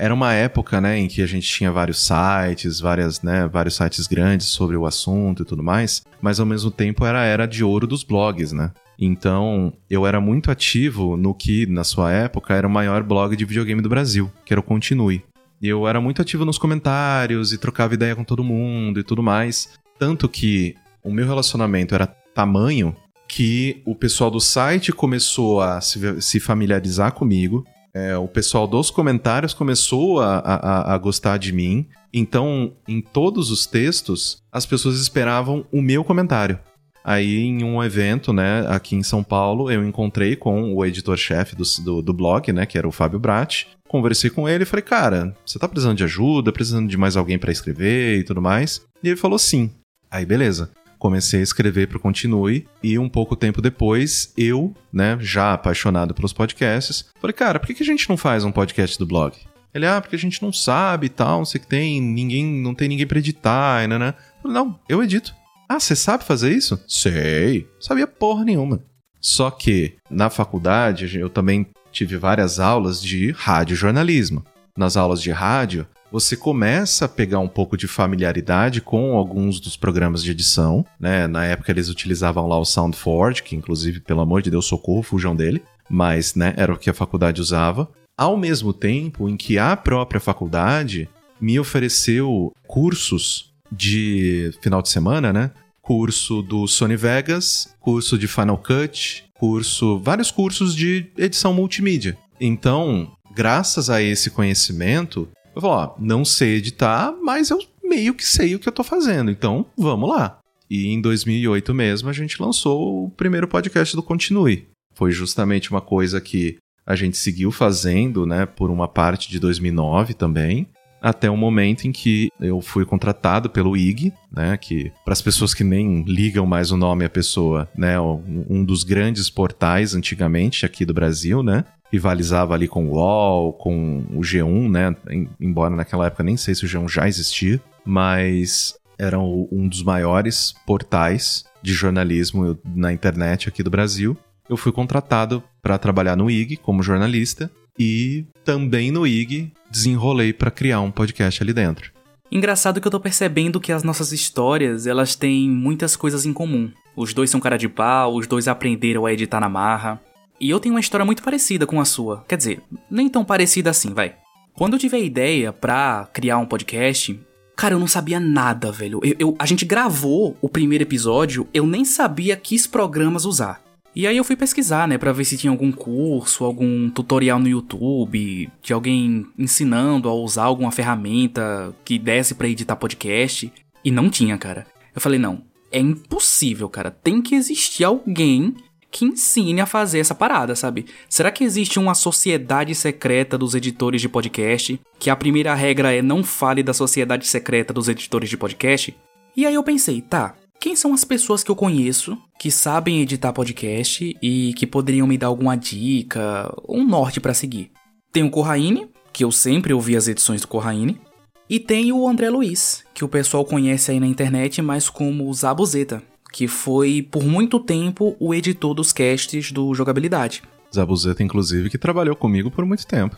era uma época, né, em que a gente tinha vários sites, várias, né, vários sites grandes sobre o assunto e tudo mais, mas ao mesmo tempo era a era de ouro dos blogs, né? Então, eu era muito ativo no que, na sua época, era o maior blog de videogame do Brasil, que era o Continue. E eu era muito ativo nos comentários e trocava ideia com todo mundo e tudo mais. Tanto que o meu relacionamento era tamanho que o pessoal do site começou a se, se familiarizar comigo. É, o pessoal dos comentários começou a, a, a gostar de mim. Então, em todos os textos, as pessoas esperavam o meu comentário. Aí, em um evento, né, aqui em São Paulo, eu encontrei com o editor-chefe do, do, do, blog, né, que era o Fábio Brat. Conversei com ele e falei, cara, você tá precisando de ajuda, precisando de mais alguém para escrever e tudo mais? E ele falou sim. Aí, beleza. Comecei a escrever pro Continue e um pouco tempo depois, eu, né, já apaixonado pelos podcasts, falei, cara, por que, a gente não faz um podcast do blog? Ele, ah, porque a gente não sabe e tal, não sei o que tem, ninguém, não tem ninguém pra editar, né, né? Falei, não, eu edito. Ah, você sabe fazer isso? Sei. Sabia porra nenhuma. Só que na faculdade eu também tive várias aulas de rádio jornalismo. Nas aulas de rádio, você começa a pegar um pouco de familiaridade com alguns dos programas de edição, né? Na época eles utilizavam lá o SoundForge, que inclusive, pelo amor de Deus, socorro, fujam dele, mas, né, era o que a faculdade usava. Ao mesmo tempo em que a própria faculdade me ofereceu cursos de final de semana, né? Curso do Sony Vegas, curso de Final Cut, curso, vários cursos de edição multimídia. Então, graças a esse conhecimento, eu falo, ó, não sei editar, mas eu meio que sei o que eu tô fazendo, então vamos lá. E em 2008 mesmo a gente lançou o primeiro podcast do Continue. Foi justamente uma coisa que a gente seguiu fazendo, né, por uma parte de 2009 também até o momento em que eu fui contratado pelo IG, né, que para as pessoas que nem ligam mais o nome à pessoa, né, um dos grandes portais antigamente aqui do Brasil, né, rivalizava ali com o UOL, com o G1, né, embora naquela época nem sei se o G1 já existia, mas era um dos maiores portais de jornalismo na internet aqui do Brasil. Eu fui contratado para trabalhar no IG como jornalista e também no IG desenrolei para criar um podcast ali dentro.
Engraçado que eu tô percebendo que as nossas histórias, elas têm muitas coisas em comum. Os dois são cara de pau, os dois aprenderam a editar na marra. E eu tenho uma história muito parecida com a sua. Quer dizer, nem tão parecida assim, vai. Quando eu tive a ideia pra criar um podcast, cara, eu não sabia nada, velho. Eu, eu, a gente gravou o primeiro episódio, eu nem sabia que programas usar. E aí eu fui pesquisar, né, para ver se tinha algum curso, algum tutorial no YouTube, de alguém ensinando a usar alguma ferramenta que desse para editar podcast, e não tinha, cara. Eu falei, não, é impossível, cara. Tem que existir alguém que ensine a fazer essa parada, sabe? Será que existe uma sociedade secreta dos editores de podcast? Que a primeira regra é não fale da sociedade secreta dos editores de podcast? E aí eu pensei, tá, quem são as pessoas que eu conheço que sabem editar podcast e que poderiam me dar alguma dica, um norte para seguir? Tem o Corraine, que eu sempre ouvi as edições do Corraine, e tem o André Luiz, que o pessoal conhece aí na internet mais como Zabuzeta, que foi por muito tempo o editor dos casts do Jogabilidade.
Zabuzeta, inclusive, que trabalhou comigo por muito tempo.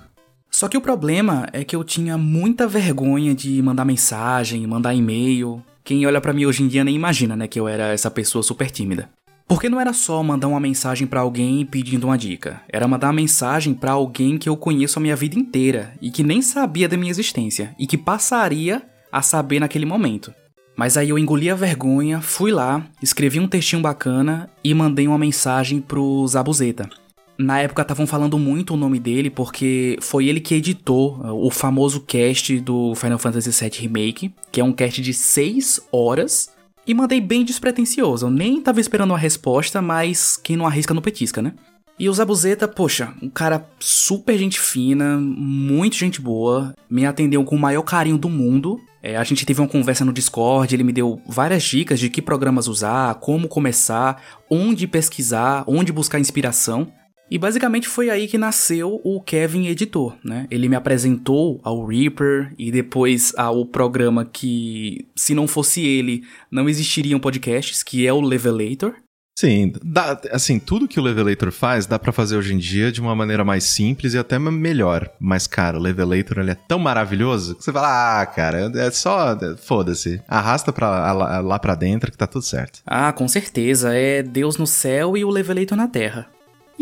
Só que o problema é que eu tinha muita vergonha de mandar mensagem, mandar e-mail, quem olha para mim hoje em dia nem imagina, né, que eu era essa pessoa super tímida. Porque não era só mandar uma mensagem para alguém pedindo uma dica, era mandar uma mensagem para alguém que eu conheço a minha vida inteira e que nem sabia da minha existência e que passaria a saber naquele momento. Mas aí eu engoli a vergonha, fui lá, escrevi um textinho bacana e mandei uma mensagem pro Zabuzeta. Na época estavam falando muito o nome dele porque foi ele que editou uh, o famoso cast do Final Fantasy VII Remake, que é um cast de 6 horas. E mandei bem despretensioso, eu nem tava esperando uma resposta, mas quem não arrisca não petisca, né? E o Zabuzeta, poxa, um cara super gente fina, muito gente boa, me atendeu com o maior carinho do mundo. É, a gente teve uma conversa no Discord, ele me deu várias dicas de que programas usar, como começar, onde pesquisar, onde buscar inspiração. E basicamente foi aí que nasceu o Kevin Editor, né? Ele me apresentou ao Reaper e depois ao programa que, se não fosse ele, não existiriam podcasts, que é o Levelator.
Sim, dá, assim, tudo que o Levelator faz dá para fazer hoje em dia de uma maneira mais simples e até melhor. Mas, cara, o Levelator ele é tão maravilhoso que você fala, ah, cara, é só, foda-se, arrasta pra, lá, lá pra dentro que tá tudo certo.
Ah, com certeza, é Deus no céu e o Levelator na terra.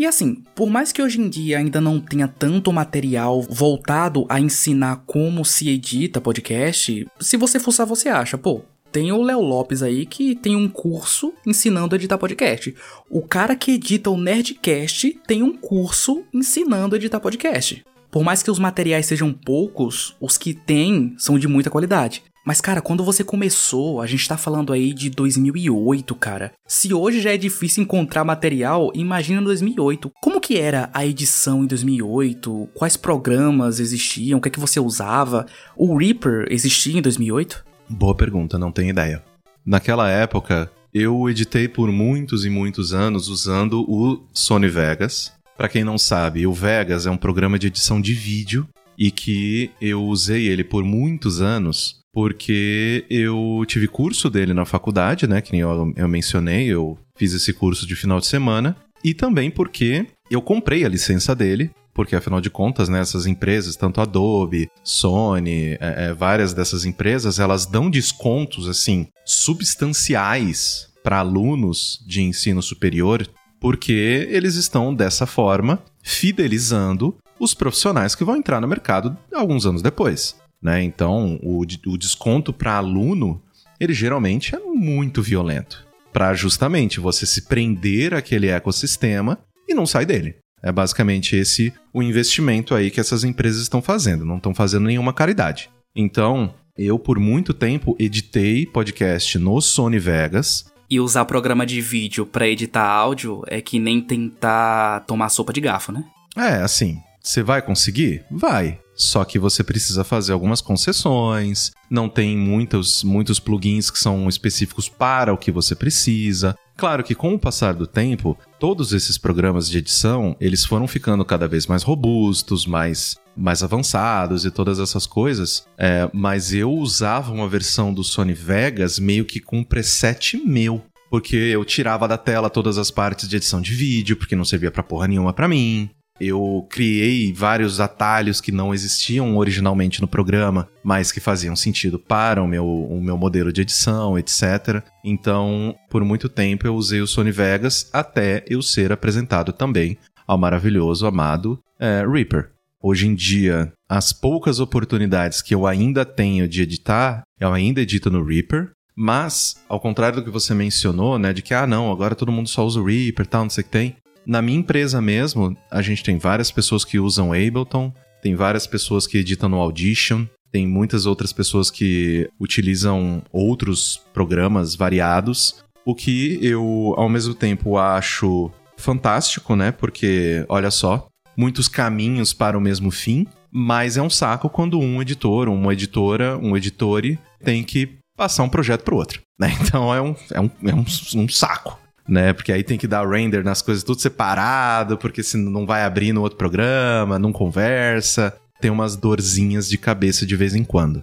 E assim, por mais que hoje em dia ainda não tenha tanto material voltado a ensinar como se edita podcast, se você fuçar, você acha, pô, tem o Léo Lopes aí que tem um curso ensinando a editar podcast. O cara que edita o Nerdcast tem um curso ensinando a editar podcast. Por mais que os materiais sejam poucos, os que tem são de muita qualidade. Mas, cara, quando você começou, a gente tá falando aí de 2008, cara. Se hoje já é difícil encontrar material, imagina 2008. Como que era a edição em 2008? Quais programas existiam? O que é que você usava? O Reaper existia em 2008?
Boa pergunta, não tenho ideia. Naquela época, eu editei por muitos e muitos anos usando o Sony Vegas. Para quem não sabe, o Vegas é um programa de edição de vídeo e que eu usei ele por muitos anos porque eu tive curso dele na faculdade, né? Que nem eu, eu mencionei, eu fiz esse curso de final de semana. E também porque eu comprei a licença dele, porque afinal de contas, né, essas empresas, tanto Adobe, Sony, é, é, várias dessas empresas, elas dão descontos assim substanciais para alunos de ensino superior, porque eles estão dessa forma fidelizando os profissionais que vão entrar no mercado alguns anos depois. Né? Então, o, o desconto para aluno, ele geralmente é muito violento. Para justamente você se prender àquele ecossistema e não sair dele. É basicamente esse o investimento aí que essas empresas estão fazendo, não estão fazendo nenhuma caridade. Então, eu por muito tempo editei podcast no Sony Vegas.
E usar programa de vídeo para editar áudio é que nem tentar tomar sopa de garfo, né?
É, assim, você vai conseguir? Vai. Só que você precisa fazer algumas concessões, não tem muitos, muitos plugins que são específicos para o que você precisa. Claro que com o passar do tempo, todos esses programas de edição, eles foram ficando cada vez mais robustos, mais mais avançados e todas essas coisas, é, mas eu usava uma versão do Sony Vegas meio que com preset meu porque eu tirava da tela todas as partes de edição de vídeo, porque não servia para porra nenhuma para mim. Eu criei vários atalhos que não existiam originalmente no programa, mas que faziam sentido para o meu, o meu modelo de edição, etc. Então, por muito tempo eu usei o Sony Vegas até eu ser apresentado também ao maravilhoso, amado é, Reaper. Hoje em dia, as poucas oportunidades que eu ainda tenho de editar, eu ainda edito no Reaper, mas, ao contrário do que você mencionou, né, de que, ah, não, agora todo mundo só usa o Reaper e tal, não sei o que tem. Na minha empresa mesmo, a gente tem várias pessoas que usam Ableton, tem várias pessoas que editam no Audition, tem muitas outras pessoas que utilizam outros programas variados, o que eu, ao mesmo tempo, acho fantástico, né? Porque, olha só, muitos caminhos para o mesmo fim, mas é um saco quando um editor, uma editora, um editore tem que passar um projeto para o outro, né? Então é um, é um, é um, um saco né? Porque aí tem que dar render nas coisas tudo separado, porque senão não vai abrir no outro programa, não conversa. Tem umas dorzinhas de cabeça de vez em quando.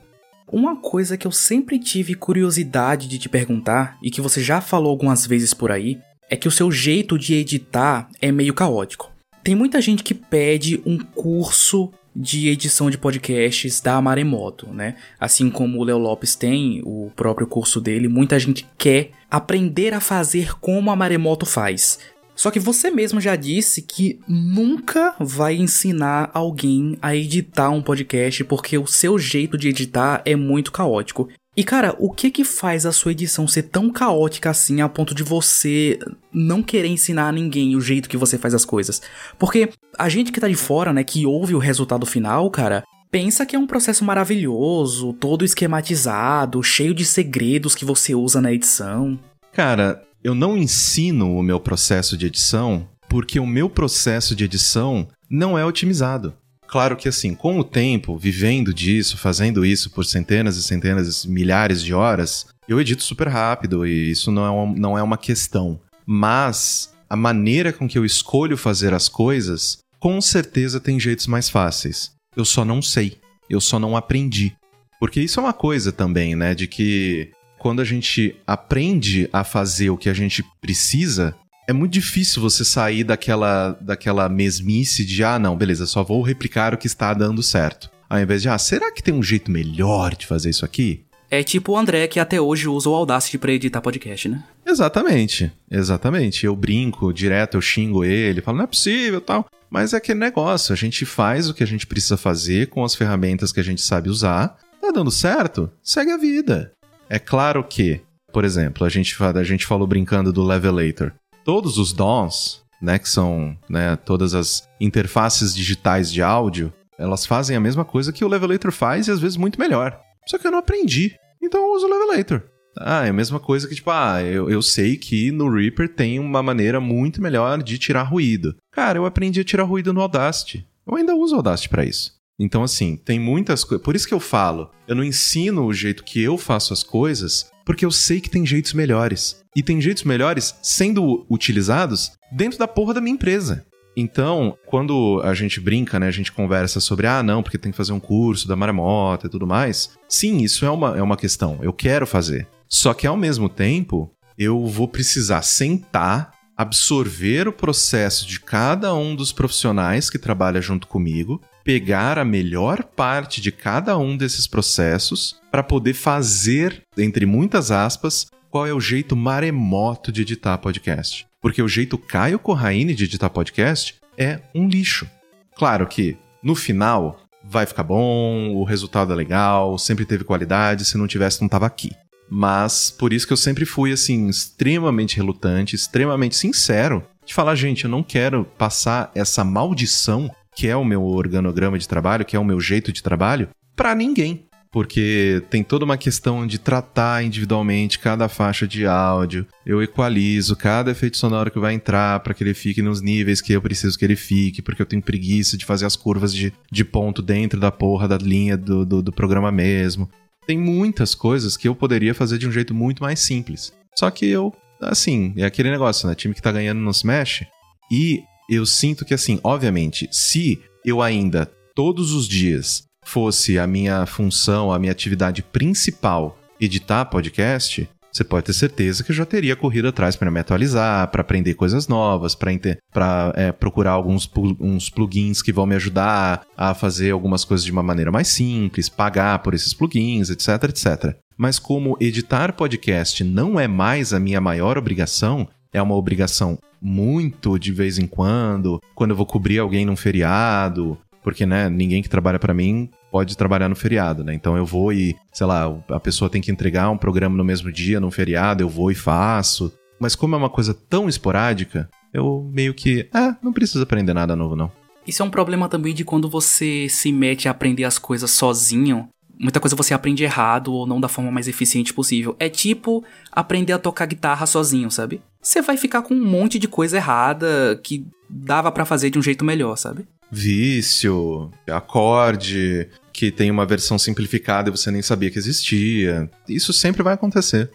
Uma coisa que eu sempre tive curiosidade de te perguntar, e que você já falou algumas vezes por aí, é que o seu jeito de editar é meio caótico. Tem muita gente que pede um curso de edição de podcasts da Maremoto, né? Assim como o Leo Lopes tem o próprio curso dele, muita gente quer aprender a fazer como a Maremoto faz. Só que você mesmo já disse que nunca vai ensinar alguém a editar um podcast porque o seu jeito de editar é muito caótico. E cara, o que que faz a sua edição ser tão caótica assim a ponto de você não querer ensinar a ninguém o jeito que você faz as coisas? Porque a gente que tá de fora, né, que ouve o resultado final, cara, pensa que é um processo maravilhoso, todo esquematizado, cheio de segredos que você usa na edição.
Cara, eu não ensino o meu processo de edição porque o meu processo de edição não é otimizado. Claro que assim, com o tempo, vivendo disso, fazendo isso por centenas e centenas, milhares de horas, eu edito super rápido e isso não é uma, não é uma questão. Mas a maneira com que eu escolho fazer as coisas, com certeza tem jeitos mais fáceis. Eu só não sei. Eu só não aprendi. Porque isso é uma coisa também, né? De que quando a gente aprende a fazer o que a gente precisa, é muito difícil você sair daquela, daquela mesmice de, ah, não, beleza, só vou replicar o que está dando certo. Ao invés de, ah, será que tem um jeito melhor de fazer isso aqui?
É tipo o André que até hoje usa o Audacity para editar podcast, né?
Exatamente, exatamente. Eu brinco direto, eu xingo ele, falo, não é possível tal. Mas é aquele negócio, a gente faz o que a gente precisa fazer com as ferramentas que a gente sabe usar. Tá dando certo? Segue a vida. É claro que, por exemplo, a gente, a gente falou brincando do Levelator todos os DOMs, né, que são né, todas as interfaces digitais de áudio, elas fazem a mesma coisa que o Levelator faz e às vezes muito melhor. Só que eu não aprendi. Então eu uso o Levelator. Ah, é a mesma coisa que, tipo, ah, eu, eu sei que no Reaper tem uma maneira muito melhor de tirar ruído. Cara, eu aprendi a tirar ruído no Audacity. Eu ainda uso o Audacity para isso. Então, assim, tem muitas coisas. Por isso que eu falo, eu não ensino o jeito que eu faço as coisas, porque eu sei que tem jeitos melhores. E tem jeitos melhores sendo utilizados dentro da porra da minha empresa. Então, quando a gente brinca, né, a gente conversa sobre, ah, não, porque tem que fazer um curso da marmota e tudo mais. Sim, isso é uma, é uma questão. Eu quero fazer. Só que ao mesmo tempo, eu vou precisar sentar, absorver o processo de cada um dos profissionais que trabalha junto comigo, pegar a melhor parte de cada um desses processos para poder fazer, entre muitas aspas, qual é o jeito maremoto de editar podcast. Porque o jeito Caio Corraine de editar podcast é um lixo. Claro que, no final, vai ficar bom, o resultado é legal, sempre teve qualidade, se não tivesse, não tava aqui. Mas por isso que eu sempre fui assim extremamente relutante, extremamente sincero de falar, gente, eu não quero passar essa maldição que é o meu organograma de trabalho, que é o meu jeito de trabalho, para ninguém. Porque tem toda uma questão de tratar individualmente cada faixa de áudio. Eu equalizo cada efeito sonoro que vai entrar para que ele fique nos níveis que eu preciso que ele fique, porque eu tenho preguiça de fazer as curvas de, de ponto dentro da porra da linha do, do, do programa mesmo. Tem muitas coisas que eu poderia fazer de um jeito muito mais simples. Só que eu, assim, é aquele negócio, né? Time que tá ganhando não se mexe. E eu sinto que, assim, obviamente, se eu ainda todos os dias fosse a minha função, a minha atividade principal editar podcast, você pode ter certeza que eu já teria corrido atrás para me atualizar, para aprender coisas novas, para é, procurar alguns uns plugins que vão me ajudar a fazer algumas coisas de uma maneira mais simples, pagar por esses plugins, etc, etc. Mas como editar podcast não é mais a minha maior obrigação, é uma obrigação muito de vez em quando, quando eu vou cobrir alguém num feriado, porque né, ninguém que trabalha para mim pode trabalhar no feriado, né? Então eu vou e, sei lá, a pessoa tem que entregar um programa no mesmo dia, num feriado, eu vou e faço. Mas como é uma coisa tão esporádica, eu meio que, ah, não preciso aprender nada novo não.
Isso é um problema também de quando você se mete a aprender as coisas sozinho. Muita coisa você aprende errado ou não da forma mais eficiente possível. É tipo aprender a tocar guitarra sozinho, sabe? Você vai ficar com um monte de coisa errada que dava para fazer de um jeito melhor, sabe?
Vício, acorde, que tem uma versão simplificada e você nem sabia que existia. Isso sempre vai acontecer.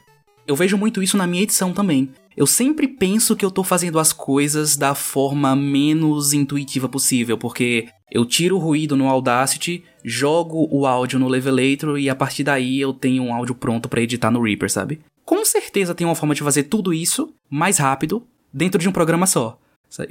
Eu vejo muito isso na minha edição também. Eu sempre penso que eu tô fazendo as coisas da forma menos intuitiva possível, porque eu tiro o ruído no Audacity, jogo o áudio no Levelator e a partir daí eu tenho um áudio pronto para editar no Reaper, sabe? Com certeza tem uma forma de fazer tudo isso mais rápido dentro de um programa só.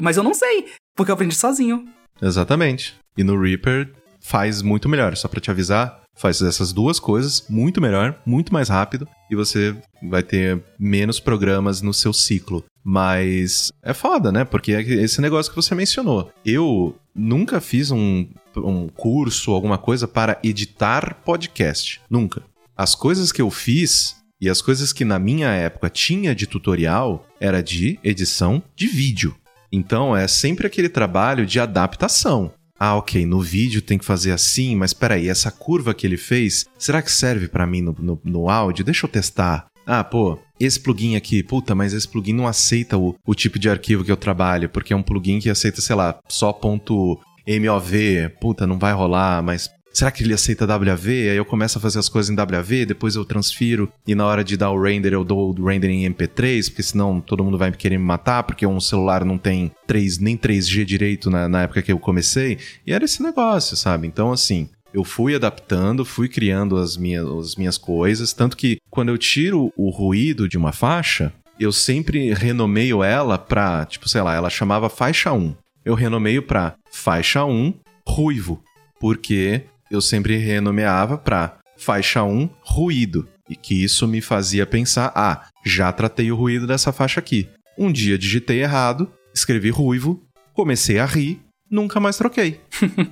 Mas eu não sei, porque eu aprendi sozinho.
Exatamente. E no Reaper faz muito melhor. Só para te avisar, faz essas duas coisas muito melhor, muito mais rápido e você vai ter menos programas no seu ciclo. Mas é foda, né? Porque é esse negócio que você mencionou. Eu nunca fiz um, um curso, alguma coisa para editar podcast. Nunca. As coisas que eu fiz e as coisas que na minha época tinha de tutorial era de edição de vídeo. Então é sempre aquele trabalho de adaptação. Ah, ok, no vídeo tem que fazer assim, mas peraí, essa curva que ele fez, será que serve para mim no, no, no áudio? Deixa eu testar. Ah, pô, esse plugin aqui, puta, mas esse plugin não aceita o, o tipo de arquivo que eu trabalho, porque é um plugin que aceita, sei lá, só ponto .mov, puta, não vai rolar, mas será que ele aceita WAV? Aí eu começo a fazer as coisas em WAV, depois eu transfiro e na hora de dar o render eu dou o render em MP3, porque senão todo mundo vai querer me matar, porque um celular não tem 3, nem 3G direito na, na época que eu comecei. E era esse negócio, sabe? Então, assim, eu fui adaptando, fui criando as minhas, as minhas coisas, tanto que quando eu tiro o ruído de uma faixa, eu sempre renomeio ela pra, tipo, sei lá, ela chamava faixa 1. Eu renomeio pra faixa 1 ruivo, porque eu sempre renomeava para faixa 1 ruído, e que isso me fazia pensar: ah, já tratei o ruído dessa faixa aqui. Um dia digitei errado, escrevi ruivo, comecei a rir, nunca mais troquei.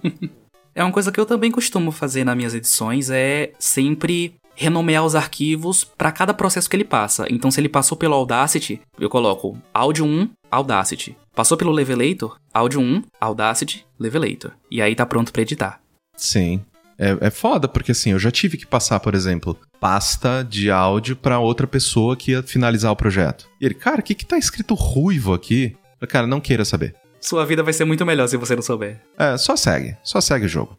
é uma coisa que eu também costumo fazer nas minhas edições, é sempre renomear os arquivos para cada processo que ele passa. Então, se ele passou pelo Audacity, eu coloco áudio 1, Audacity. Passou pelo Levelator, áudio 1, Audacity, Levelator. E aí tá pronto para editar.
Sim. É, é foda, porque assim, eu já tive que passar, por exemplo, pasta de áudio para outra pessoa que ia finalizar o projeto. E ele, cara, o que que tá escrito ruivo aqui? Eu, cara, não queira saber.
Sua vida vai ser muito melhor se você não souber.
É, só segue, só segue o jogo.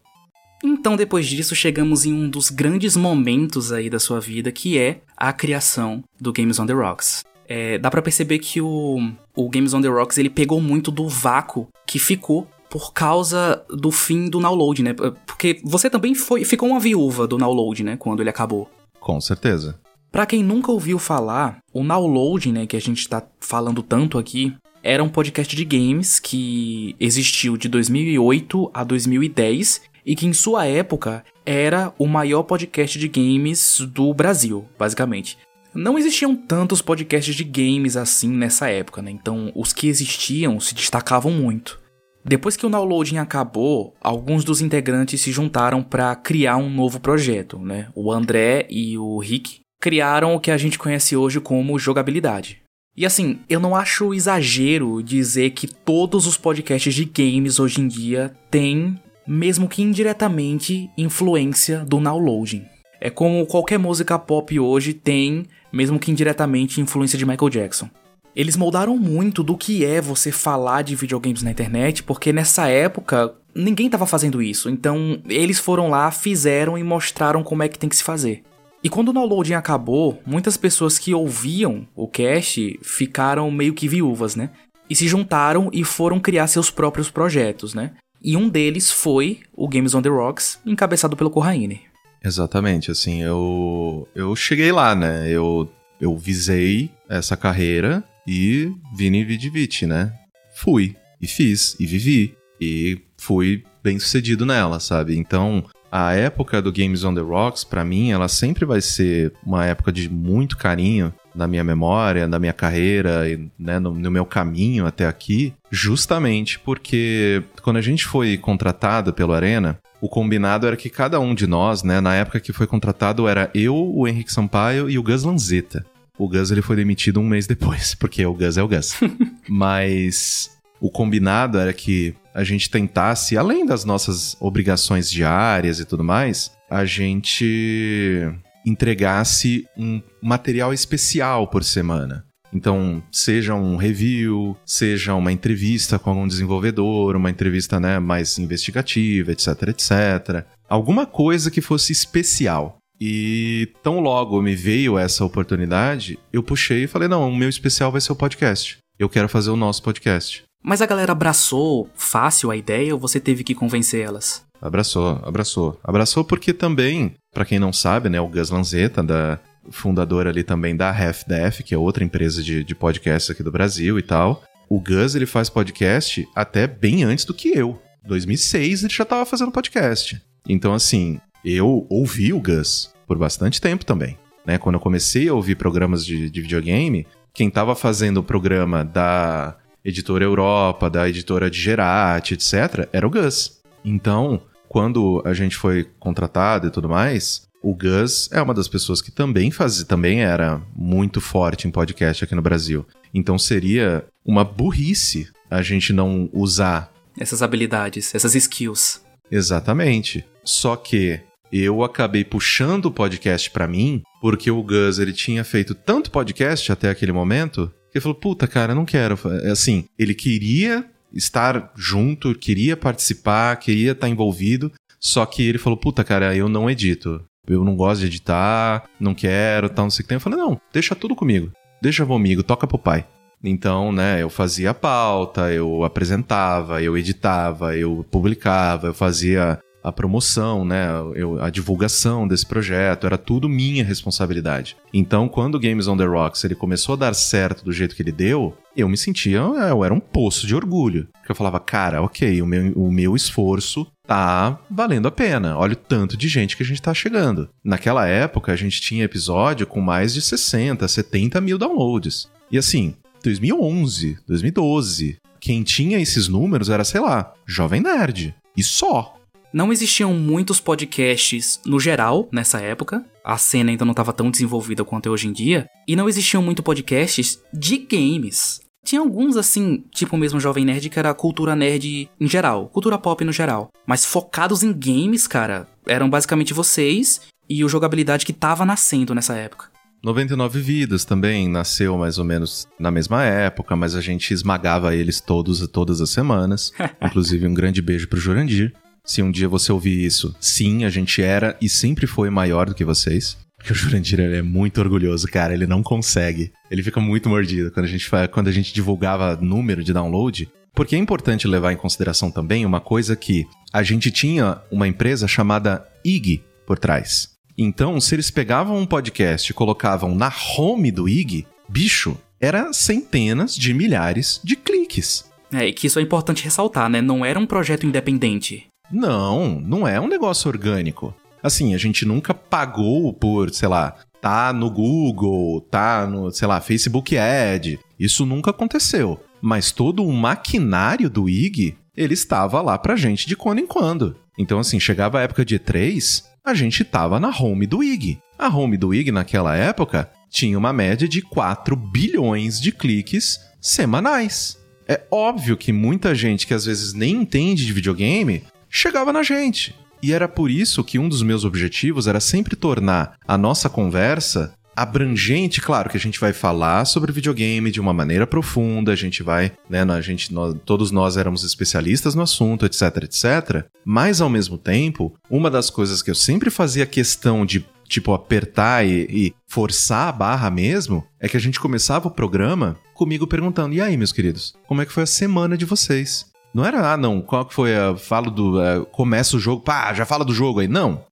Então, depois disso, chegamos em um dos grandes momentos aí da sua vida, que é a criação do Games on the Rocks. É, dá para perceber que o, o Games on the Rocks ele pegou muito do vácuo que ficou por causa do fim do download, né? Porque você também foi, ficou uma viúva do download, né? Quando ele acabou.
Com certeza.
Para quem nunca ouviu falar, o download, né, que a gente tá falando tanto aqui, era um podcast de games que existiu de 2008 a 2010 e que em sua época era o maior podcast de games do Brasil, basicamente. Não existiam tantos podcasts de games assim nessa época, né? Então os que existiam se destacavam muito. Depois que o downloading acabou, alguns dos integrantes se juntaram para criar um novo projeto, né? O André e o Rick criaram o que a gente conhece hoje como jogabilidade. E assim, eu não acho exagero dizer que todos os podcasts de games hoje em dia têm, mesmo que indiretamente, influência do downloading. É como qualquer música pop hoje tem, mesmo que indiretamente, influência de Michael Jackson. Eles moldaram muito do que é você falar de videogames na internet, porque nessa época ninguém estava fazendo isso. Então eles foram lá, fizeram e mostraram como é que tem que se fazer. E quando o downloading acabou, muitas pessoas que ouviam o cast ficaram meio que viúvas, né? E se juntaram e foram criar seus próprios projetos, né? E um deles foi o Games on the Rocks, encabeçado pelo Corraine.
Exatamente, assim, eu eu cheguei lá, né? Eu eu visei essa carreira e vini vidi né? Fui e fiz e vivi e fui bem sucedido nela, sabe? Então, a época do Games on the Rocks, para mim, ela sempre vai ser uma época de muito carinho na minha memória, na minha carreira e né, no, no, meu caminho até aqui, justamente porque quando a gente foi contratado pelo Arena, o combinado era que cada um de nós, né, na época que foi contratado, era eu, o Henrique Sampaio e o Gus Lanzetta. O Gus ele foi demitido um mês depois, porque o Gus é o Gus. Mas o combinado era que a gente tentasse, além das nossas obrigações diárias e tudo mais, a gente entregasse um material especial por semana. Então, seja um review, seja uma entrevista com algum desenvolvedor, uma entrevista né, mais investigativa, etc, etc. Alguma coisa que fosse especial. E tão logo me veio essa oportunidade, eu puxei e falei: não, o meu especial vai ser o podcast. Eu quero fazer o nosso podcast.
Mas a galera abraçou fácil a ideia ou você teve que convencer elas?
Abraçou, abraçou. Abraçou porque também, para quem não sabe, né, o Gus Lanzetta, da fundador ali também da HFDF, que é outra empresa de, de podcast aqui do Brasil e tal. O Gus, ele faz podcast até bem antes do que eu. 2006 ele já tava fazendo podcast. Então, assim, eu ouvi o Gus por bastante tempo também. Né? Quando eu comecei a ouvir programas de, de videogame, quem tava fazendo o programa da editora Europa, da editora de Gerati, etc., era o Gus. Então, quando a gente foi contratado e tudo mais, o Gus é uma das pessoas que também fazia, também era muito forte em podcast aqui no Brasil. Então seria uma burrice a gente não usar
essas habilidades, essas skills.
Exatamente. Só que eu acabei puxando o podcast para mim, porque o Gus ele tinha feito tanto podcast até aquele momento, que ele falou: "Puta, cara, não quero". Assim, ele queria estar junto, queria participar, queria estar envolvido, só que ele falou: "Puta, cara, eu não edito. Eu não gosto de editar, não quero, tal, não sei o que tem". Eu falei: "Não, deixa tudo comigo. Deixa comigo, toca pro pai". Então, né, eu fazia a pauta, eu apresentava, eu editava, eu publicava, eu fazia a promoção, né, eu, a divulgação desse projeto, era tudo minha responsabilidade. Então, quando o Games on the Rocks ele começou a dar certo do jeito que ele deu, eu me sentia, eu era um poço de orgulho. Porque eu falava, cara, ok, o meu, o meu esforço tá valendo a pena. Olha o tanto de gente que a gente tá chegando. Naquela época, a gente tinha episódio com mais de 60, 70 mil downloads. E assim, 2011, 2012, quem tinha esses números era, sei lá, Jovem Nerd. E só.
Não existiam muitos podcasts no geral nessa época. A cena ainda não estava tão desenvolvida quanto é hoje em dia. E não existiam muitos podcasts de games. Tinha alguns, assim, tipo mesmo Jovem Nerd, que era cultura nerd em geral, cultura pop no geral. Mas focados em games, cara, eram basicamente vocês e o jogabilidade que tava nascendo nessa época.
99 Vidas também nasceu mais ou menos na mesma época, mas a gente esmagava eles todos todas as semanas. Inclusive, um grande beijo pro Jurandir. Se um dia você ouvir isso, sim, a gente era e sempre foi maior do que vocês. Porque o Jurandir é muito orgulhoso, cara. Ele não consegue. Ele fica muito mordido quando a gente, quando a gente divulgava número de download. Porque é importante levar em consideração também uma coisa que a gente tinha uma empresa chamada IG por trás. Então, se eles pegavam um podcast e colocavam na home do IG, bicho, era centenas de milhares de cliques.
É, e que isso é importante ressaltar, né? Não era um projeto independente.
Não, não é um negócio orgânico. Assim, a gente nunca pagou por, sei lá, tá no Google, tá no, sei lá, Facebook Ad. Isso nunca aconteceu. Mas todo o maquinário do IG, ele estava lá pra gente de quando em quando. Então, assim, chegava a época de E3, a gente tava na home do IG. A home do IG naquela época tinha uma média de 4 bilhões de cliques semanais. É óbvio que muita gente que às vezes nem entende de videogame chegava na gente. E era por isso que um dos meus objetivos era sempre tornar a nossa conversa abrangente, claro que a gente vai falar sobre videogame de uma maneira profunda, a gente vai, né, a gente, nós, todos nós éramos especialistas no assunto, etc, etc. Mas ao mesmo tempo, uma das coisas que eu sempre fazia questão de tipo apertar e, e forçar a barra mesmo, é que a gente começava o programa comigo perguntando: "E aí, meus queridos, como é que foi a semana de vocês?" Não era, ah, não, qual que foi a. Falo do. Uh, começa o jogo, pá, já fala do jogo aí. Não.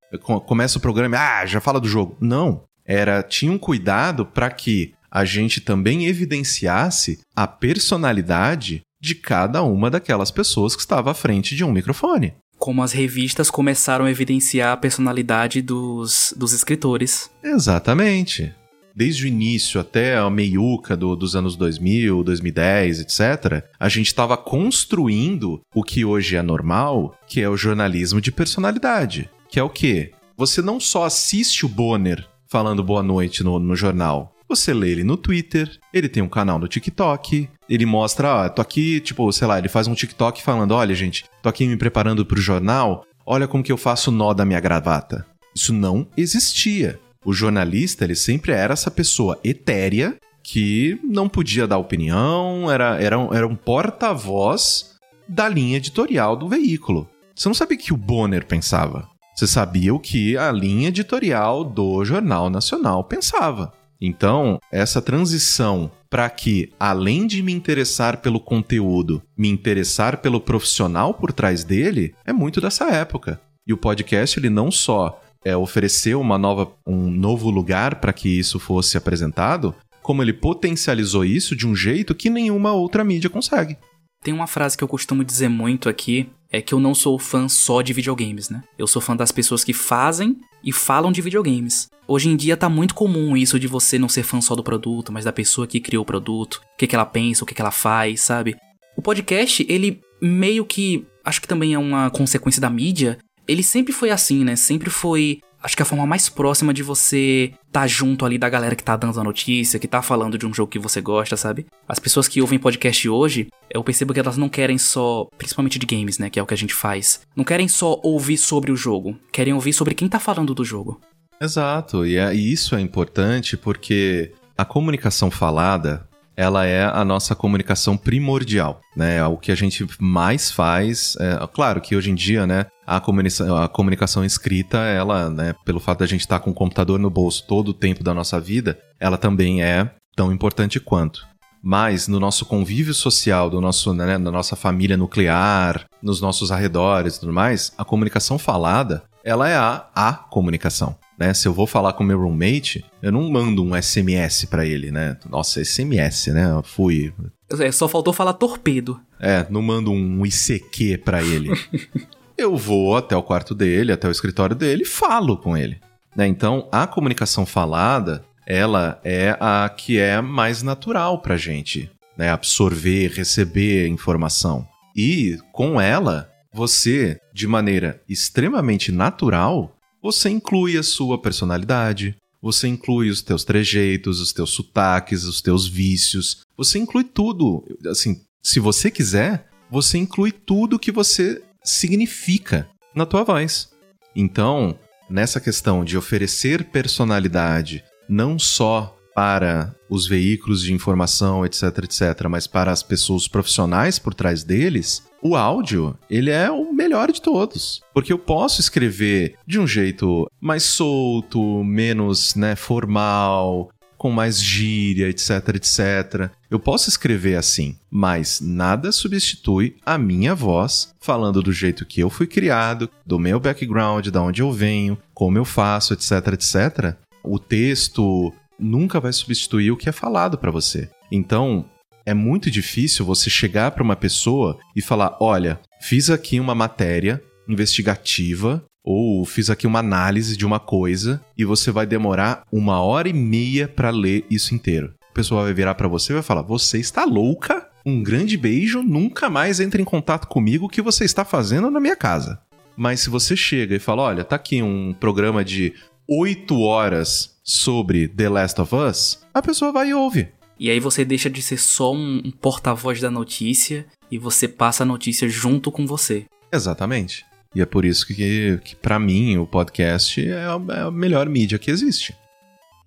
Começa o programa, ah, já fala do jogo. Não. Era. Tinha um cuidado para que a gente também evidenciasse a personalidade de cada uma daquelas pessoas que estava à frente de um microfone.
Como as revistas começaram a evidenciar a personalidade dos, dos escritores.
Exatamente desde o início até a meiuca do, dos anos 2000, 2010, etc., a gente estava construindo o que hoje é normal, que é o jornalismo de personalidade. Que é o quê? Você não só assiste o Bonner falando boa noite no, no jornal, você lê ele no Twitter, ele tem um canal no TikTok, ele mostra, ó, tô aqui, tipo, sei lá, ele faz um TikTok falando, olha, gente, tô aqui me preparando pro jornal, olha como que eu faço nó da minha gravata. Isso não existia. O jornalista, ele sempre era essa pessoa etérea que não podia dar opinião, era, era, um, era um porta-voz da linha editorial do veículo. Você não sabia o que o Bonner pensava. Você sabia o que a linha editorial do Jornal Nacional pensava. Então, essa transição para que, além de me interessar pelo conteúdo, me interessar pelo profissional por trás dele, é muito dessa época. E o podcast, ele não só é, ofereceu uma nova, um novo lugar para que isso fosse apresentado, como ele potencializou isso de um jeito que nenhuma outra mídia consegue.
Tem uma frase que eu costumo dizer muito aqui, é que eu não sou fã só de videogames, né? Eu sou fã das pessoas que fazem e falam de videogames. Hoje em dia tá muito comum isso de você não ser fã só do produto, mas da pessoa que criou o produto, o que, que ela pensa, o que, que ela faz, sabe? O podcast, ele meio que. Acho que também é uma consequência da mídia, ele sempre foi assim, né? Sempre foi acho que a forma mais próxima de você tá junto ali da galera que tá dando a notícia, que tá falando de um jogo que você gosta, sabe? As pessoas que ouvem podcast hoje, eu percebo que elas não querem só, principalmente de games, né, que é o que a gente faz, não querem só ouvir sobre o jogo, querem ouvir sobre quem tá falando do jogo.
Exato, e, é, e isso é importante porque a comunicação falada, ela é a nossa comunicação primordial, né? O que a gente mais faz, é, claro que hoje em dia, né, a comunicação, a comunicação escrita, ela, né, pelo fato da gente estar com o computador no bolso todo o tempo da nossa vida, ela também é tão importante quanto. Mas no nosso convívio social, do nosso, né, na nossa família nuclear, nos nossos arredores e tudo mais, a comunicação falada, ela é a, a comunicação né? Se eu vou falar com meu roommate, eu não mando um SMS para ele, né? Nossa, SMS, né? Eu fui.
É, só faltou falar torpedo.
É, não mando um ICQ para ele. eu vou até o quarto dele, até o escritório dele e falo com ele. Né? Então, a comunicação falada, ela é a que é mais natural pra gente, né? Absorver, receber informação. E com ela, você, de maneira extremamente natural, você inclui a sua personalidade, você inclui os teus trejeitos, os teus sotaques, os teus vícios. Você inclui tudo. Assim, se você quiser, você inclui tudo que você significa na tua voz. Então, nessa questão de oferecer personalidade não só para os veículos de informação, etc, etc, mas para as pessoas profissionais por trás deles, o áudio, ele é o melhor de todos. Porque eu posso escrever de um jeito mais solto, menos, né, formal, com mais gíria, etc, etc. Eu posso escrever assim, mas nada substitui a minha voz falando do jeito que eu fui criado, do meu background, da onde eu venho, como eu faço, etc, etc. O texto nunca vai substituir o que é falado para você. Então, é muito difícil você chegar para uma pessoa e falar: "Olha, fiz aqui uma matéria investigativa ou fiz aqui uma análise de uma coisa e você vai demorar uma hora e meia para ler isso inteiro. A pessoa vai virar para você e vai falar: Você está louca? Um grande beijo, nunca mais entre em contato comigo o que você está fazendo na minha casa. Mas se você chega e fala: Olha, tá aqui um programa de oito horas sobre The Last of Us, a pessoa vai e ouve.
E aí você deixa de ser só um, um porta-voz da notícia e você passa a notícia junto com você.
Exatamente. E é por isso que, que para mim, o podcast é a, é a melhor mídia que existe.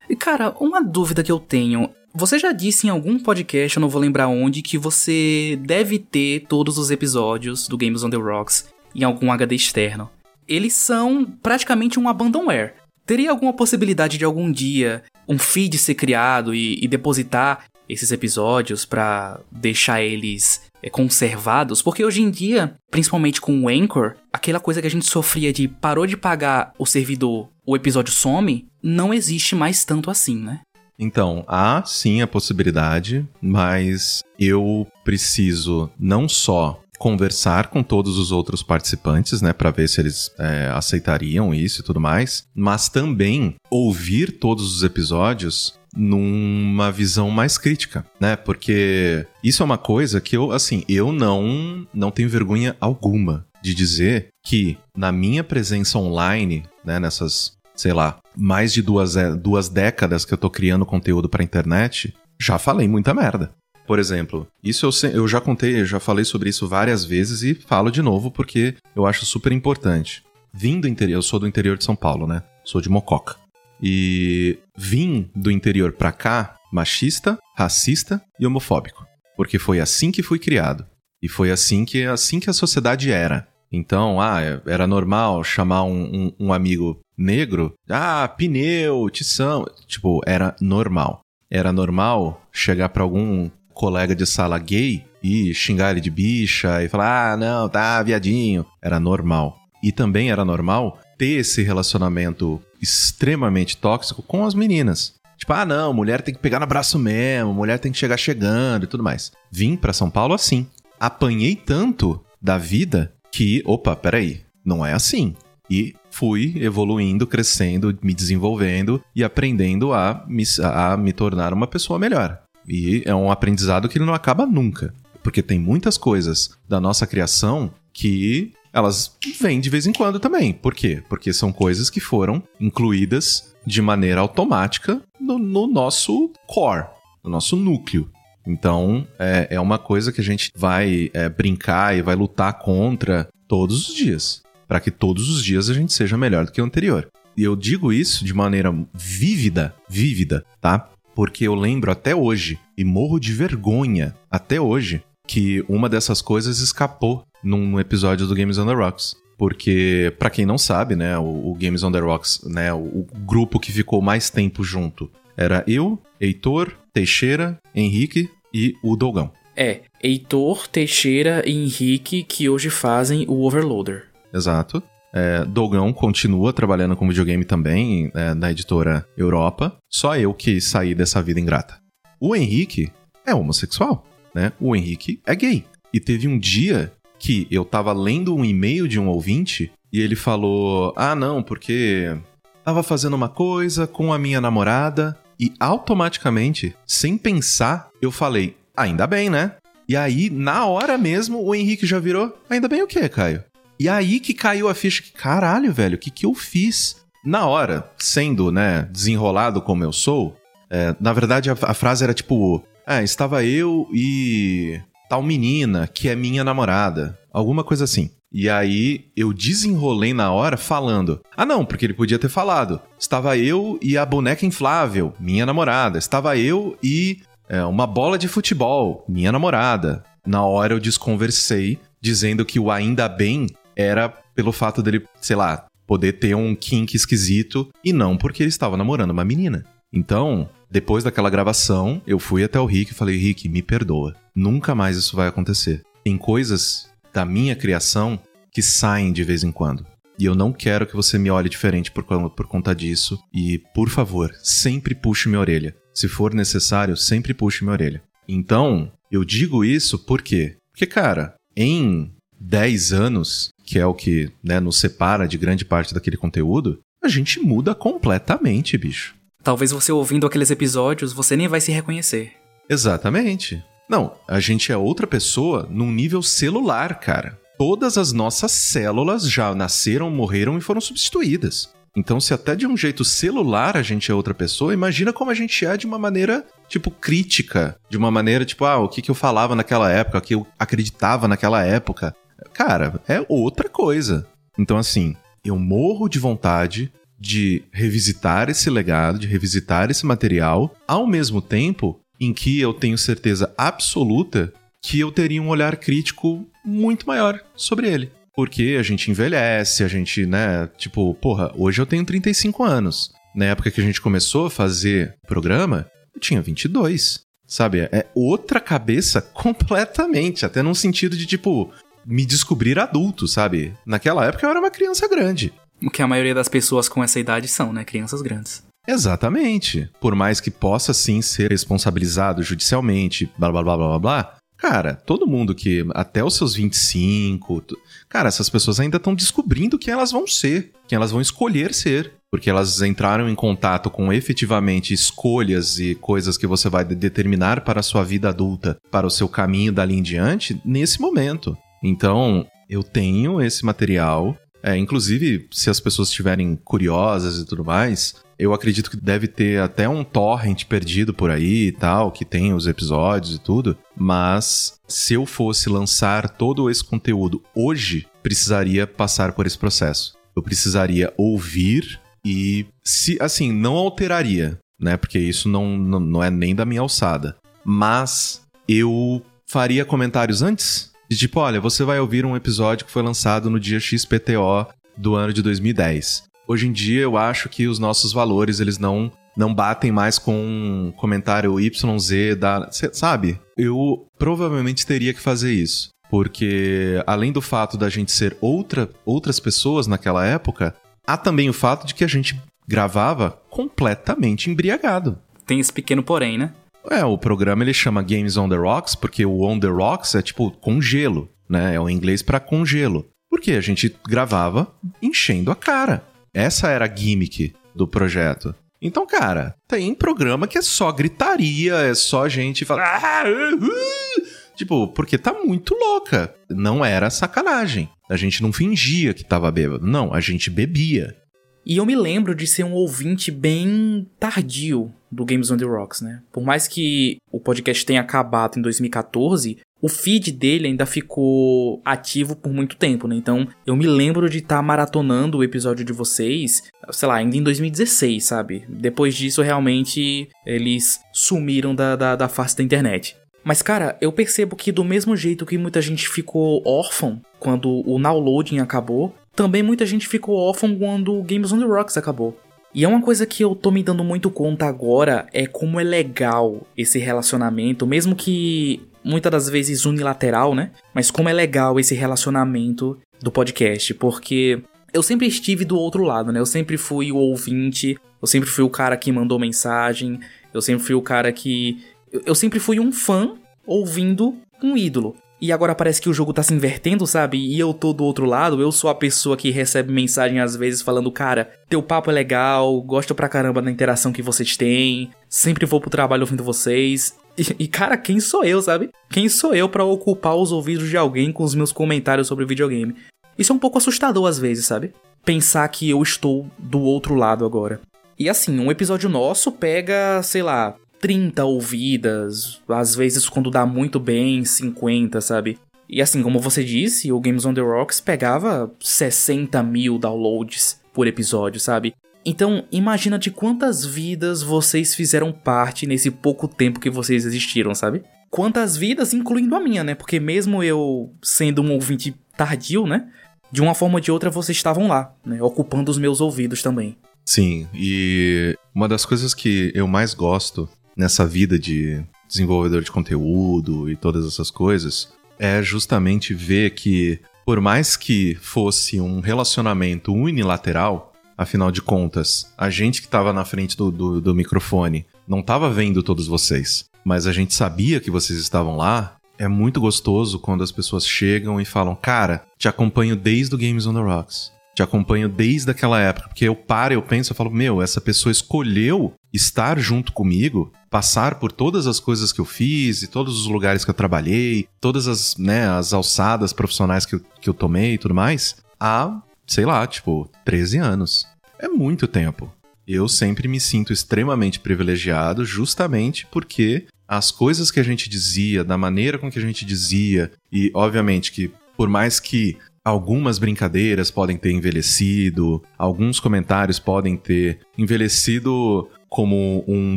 E cara, uma dúvida que eu tenho. Você já disse em algum podcast, eu não vou lembrar onde, que você deve ter todos os episódios do Games on the Rocks em algum HD externo. Eles são praticamente um abandonware. Teria alguma possibilidade de algum dia um feed ser criado e, e depositar esses episódios para deixar eles é, conservados, porque hoje em dia, principalmente com o Anchor, aquela coisa que a gente sofria de parou de pagar o servidor, o episódio some, não existe mais tanto assim, né?
Então, há sim a possibilidade, mas eu preciso não só conversar com todos os outros participantes, né, para ver se eles é, aceitariam isso e tudo mais, mas também ouvir todos os episódios numa visão mais crítica, né? Porque isso é uma coisa que eu, assim, eu não não tenho vergonha alguma de dizer que na minha presença online, né, nessas, sei lá, mais de duas, é, duas décadas que eu tô criando conteúdo pra internet, já falei muita merda. Por exemplo, isso eu, eu já contei, eu já falei sobre isso várias vezes e falo de novo porque eu acho super importante. Vim do interior, eu sou do interior de São Paulo, né? Sou de Mococa. E vim do interior pra cá machista, racista e homofóbico. Porque foi assim que fui criado. E foi assim que, assim que a sociedade era. Então, ah, era normal chamar um, um, um amigo negro, ah, pneu, tição. Tipo, era normal. Era normal chegar para algum colega de sala gay e xingar ele de bicha e falar, ah, não, tá, viadinho. Era normal. E também era normal ter esse relacionamento extremamente tóxico com as meninas. Tipo, ah, não, mulher tem que pegar no abraço mesmo, mulher tem que chegar chegando e tudo mais. Vim para São Paulo assim. Apanhei tanto da vida que, opa, peraí, não é assim. E fui evoluindo, crescendo, me desenvolvendo e aprendendo a me, a me tornar uma pessoa melhor. E é um aprendizado que não acaba nunca. Porque tem muitas coisas da nossa criação que elas vêm de vez em quando também. Por quê? Porque são coisas que foram incluídas de maneira automática no, no nosso core, no nosso núcleo. Então, é, é uma coisa que a gente vai é, brincar e vai lutar contra todos os dias. Para que todos os dias a gente seja melhor do que o anterior. E eu digo isso de maneira vívida, vívida, tá? Porque eu lembro até hoje, e morro de vergonha até hoje, que uma dessas coisas escapou num episódio do Games on the Rocks. Porque, para quem não sabe, né, o, o, Games on the Rocks, né, o, o grupo que ficou mais tempo junto era eu, Heitor, Teixeira, Henrique e o Dogão.
É, Heitor, Teixeira e Henrique que hoje fazem o Overloader.
Exato. É, Dogão continua trabalhando com videogame também é, na editora Europa. Só eu que saí dessa vida ingrata. O Henrique é homossexual, né? O Henrique é gay. E teve um dia que eu tava lendo um e-mail de um ouvinte e ele falou: Ah, não, porque tava fazendo uma coisa com a minha namorada e automaticamente, sem pensar, eu falei: Ainda bem, né? E aí, na hora mesmo, o Henrique já virou: Ainda bem o quê, Caio? E aí que caiu a ficha que, caralho, velho, o que, que eu fiz? na hora, sendo, né, desenrolado como eu sou, é, na verdade a, a, frase era tipo: É, estava eu e tal menina que é minha namorada. Alguma coisa assim. E aí eu desenrolei na hora falando: Ah, não, porque ele podia ter falado. Estava eu e a boneca inflável, minha namorada. Estava eu e é, uma bola de futebol, minha namorada. Na hora eu desconversei, dizendo que o ainda bem era pelo fato dele, sei lá, poder ter um kink esquisito e não porque ele estava namorando uma menina. Então, depois daquela gravação, eu fui até o Rick e falei: Rick, me perdoa. Nunca mais isso vai acontecer. Tem coisas da minha criação que saem de vez em quando. E eu não quero que você me olhe diferente por, por conta disso. E, por favor, sempre puxe minha orelha. Se for necessário, sempre puxe minha orelha. Então, eu digo isso por quê? Porque, cara, em 10 anos, que é o que né, nos separa de grande parte daquele conteúdo, a gente muda completamente, bicho.
Talvez você ouvindo aqueles episódios, você nem vai se reconhecer.
Exatamente. Não, a gente é outra pessoa num nível celular, cara. Todas as nossas células já nasceram, morreram e foram substituídas. Então, se até de um jeito celular a gente é outra pessoa, imagina como a gente é de uma maneira, tipo, crítica. De uma maneira, tipo, ah, o que, que eu falava naquela época, o que eu acreditava naquela época. Cara, é outra coisa. Então, assim, eu morro de vontade de revisitar esse legado, de revisitar esse material, ao mesmo tempo em que eu tenho certeza absoluta que eu teria um olhar crítico muito maior sobre ele. Porque a gente envelhece, a gente, né, tipo, porra, hoje eu tenho 35 anos. Na época que a gente começou a fazer programa, eu tinha 22. Sabe? É outra cabeça completamente, até num sentido de tipo, me descobrir adulto, sabe? Naquela época eu era uma criança grande.
O que a maioria das pessoas com essa idade são, né? Crianças grandes.
Exatamente. Por mais que possa sim ser responsabilizado judicialmente, blá blá blá blá blá blá. Cara, todo mundo que até os seus 25. Cara, essas pessoas ainda estão descobrindo quem elas vão ser, quem elas vão escolher ser. Porque elas entraram em contato com efetivamente escolhas e coisas que você vai determinar para a sua vida adulta, para o seu caminho dali em diante, nesse momento. Então, eu tenho esse material, é, inclusive, se as pessoas estiverem curiosas e tudo mais, eu acredito que deve ter até um torrent perdido por aí e tal, que tem os episódios e tudo. Mas se eu fosse lançar todo esse conteúdo hoje, precisaria passar por esse processo. Eu precisaria ouvir e, se assim, não alteraria, né? Porque isso não, não, não é nem da minha alçada. Mas eu faria comentários antes de tipo, olha, você vai ouvir um episódio que foi lançado no dia XPTO do ano de 2010. Hoje em dia eu acho que os nossos valores, eles não não batem mais com um comentário YZ da, sabe? Eu provavelmente teria que fazer isso, porque além do fato da gente ser outra outras pessoas naquela época, há também o fato de que a gente gravava completamente embriagado.
Tem esse pequeno porém, né?
É, o programa ele chama Games on the Rocks porque o on the rocks é tipo congelo, né? É o inglês para congelo. Porque a gente gravava enchendo a cara. Essa era a gimmick do projeto. Então, cara, tem programa que é só gritaria, é só gente falar. Ah, uh, uh. Tipo, porque tá muito louca. Não era sacanagem. A gente não fingia que tava bêbado. Não, a gente bebia.
E eu me lembro de ser um ouvinte bem tardio do Games on the Rocks, né? Por mais que o podcast tenha acabado em 2014, o feed dele ainda ficou ativo por muito tempo, né? Então eu me lembro de estar tá maratonando o episódio de vocês, sei lá, ainda em 2016, sabe? Depois disso, realmente, eles sumiram da, da, da face da internet. Mas, cara, eu percebo que do mesmo jeito que muita gente ficou órfão quando o downloading acabou, também muita gente ficou órfão quando o Games on the Rocks acabou. E é uma coisa que eu tô me dando muito conta agora é como é legal esse relacionamento, mesmo que muitas das vezes unilateral, né? Mas como é legal esse relacionamento do podcast, porque eu sempre estive do outro lado, né? Eu sempre fui o ouvinte, eu sempre fui o cara que mandou mensagem, eu sempre fui o cara que. Eu sempre fui um fã ouvindo um ídolo. E agora parece que o jogo tá se invertendo, sabe? E eu tô do outro lado, eu sou a pessoa que recebe mensagem às vezes falando, cara, teu papo é legal, gosto pra caramba da interação que vocês têm, sempre vou pro trabalho ouvindo vocês. E, e cara, quem sou eu, sabe? Quem sou eu para ocupar os ouvidos de alguém com os meus comentários sobre videogame? Isso é um pouco assustador às vezes, sabe? pensar que eu estou do outro lado agora. E assim, um episódio nosso pega, sei lá, 30 ouvidas, às vezes quando dá muito bem, 50, sabe? E assim, como você disse, o Games on the Rocks pegava 60 mil downloads por episódio, sabe? Então, imagina de quantas vidas vocês fizeram parte nesse pouco tempo que vocês existiram, sabe? Quantas vidas, incluindo a minha, né? Porque mesmo eu sendo um ouvinte tardio, né? De uma forma ou de outra vocês estavam lá, né? Ocupando os meus ouvidos também.
Sim, e uma das coisas que eu mais gosto nessa vida de desenvolvedor de conteúdo e todas essas coisas é justamente ver que, por mais que fosse um relacionamento unilateral, afinal de contas, a gente que estava na frente do, do, do microfone não estava vendo todos vocês, mas a gente sabia que vocês estavam lá. É muito gostoso quando as pessoas chegam e falam: Cara, te acompanho desde o Games on the Rocks te acompanho desde aquela época, porque eu paro, eu penso, eu falo, meu, essa pessoa escolheu estar junto comigo, passar por todas as coisas que eu fiz e todos os lugares que eu trabalhei, todas as, né, as alçadas profissionais que eu, que eu tomei e tudo mais, há, sei lá, tipo, 13 anos. É muito tempo. Eu sempre me sinto extremamente privilegiado justamente porque as coisas que a gente dizia, da maneira com que a gente dizia, e obviamente que por mais que Algumas brincadeiras podem ter envelhecido, alguns comentários podem ter envelhecido como um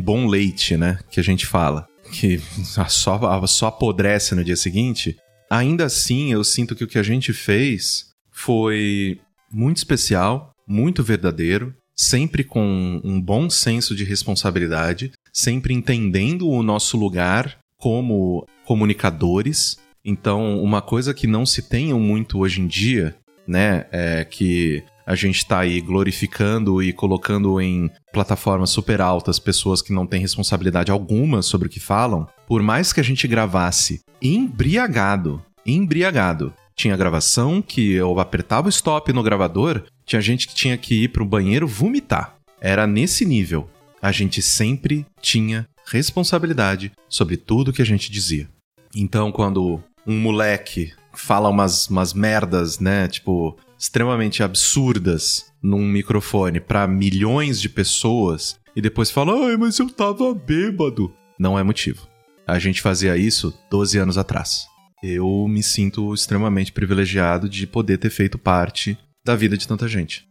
bom leite, né? Que a gente fala. Que só, só apodrece no dia seguinte. Ainda assim, eu sinto que o que a gente fez foi muito especial, muito verdadeiro, sempre com um bom senso de responsabilidade, sempre entendendo o nosso lugar como comunicadores então, uma coisa que não se tenha muito hoje em dia, né, é que a gente está aí glorificando e colocando em plataformas super altas pessoas que não têm responsabilidade alguma sobre o que falam, por mais que a gente gravasse embriagado, embriagado, tinha gravação que eu apertava o stop no gravador, tinha gente que tinha que ir pro banheiro vomitar. Era nesse nível. A gente sempre tinha responsabilidade sobre tudo que a gente dizia. Então, quando um moleque fala umas, umas merdas, né? Tipo, extremamente absurdas num microfone para milhões de pessoas e depois fala, ai, mas eu tava bêbado. Não é motivo. A gente fazia isso 12 anos atrás. Eu me sinto extremamente privilegiado de poder ter feito parte da vida de tanta gente.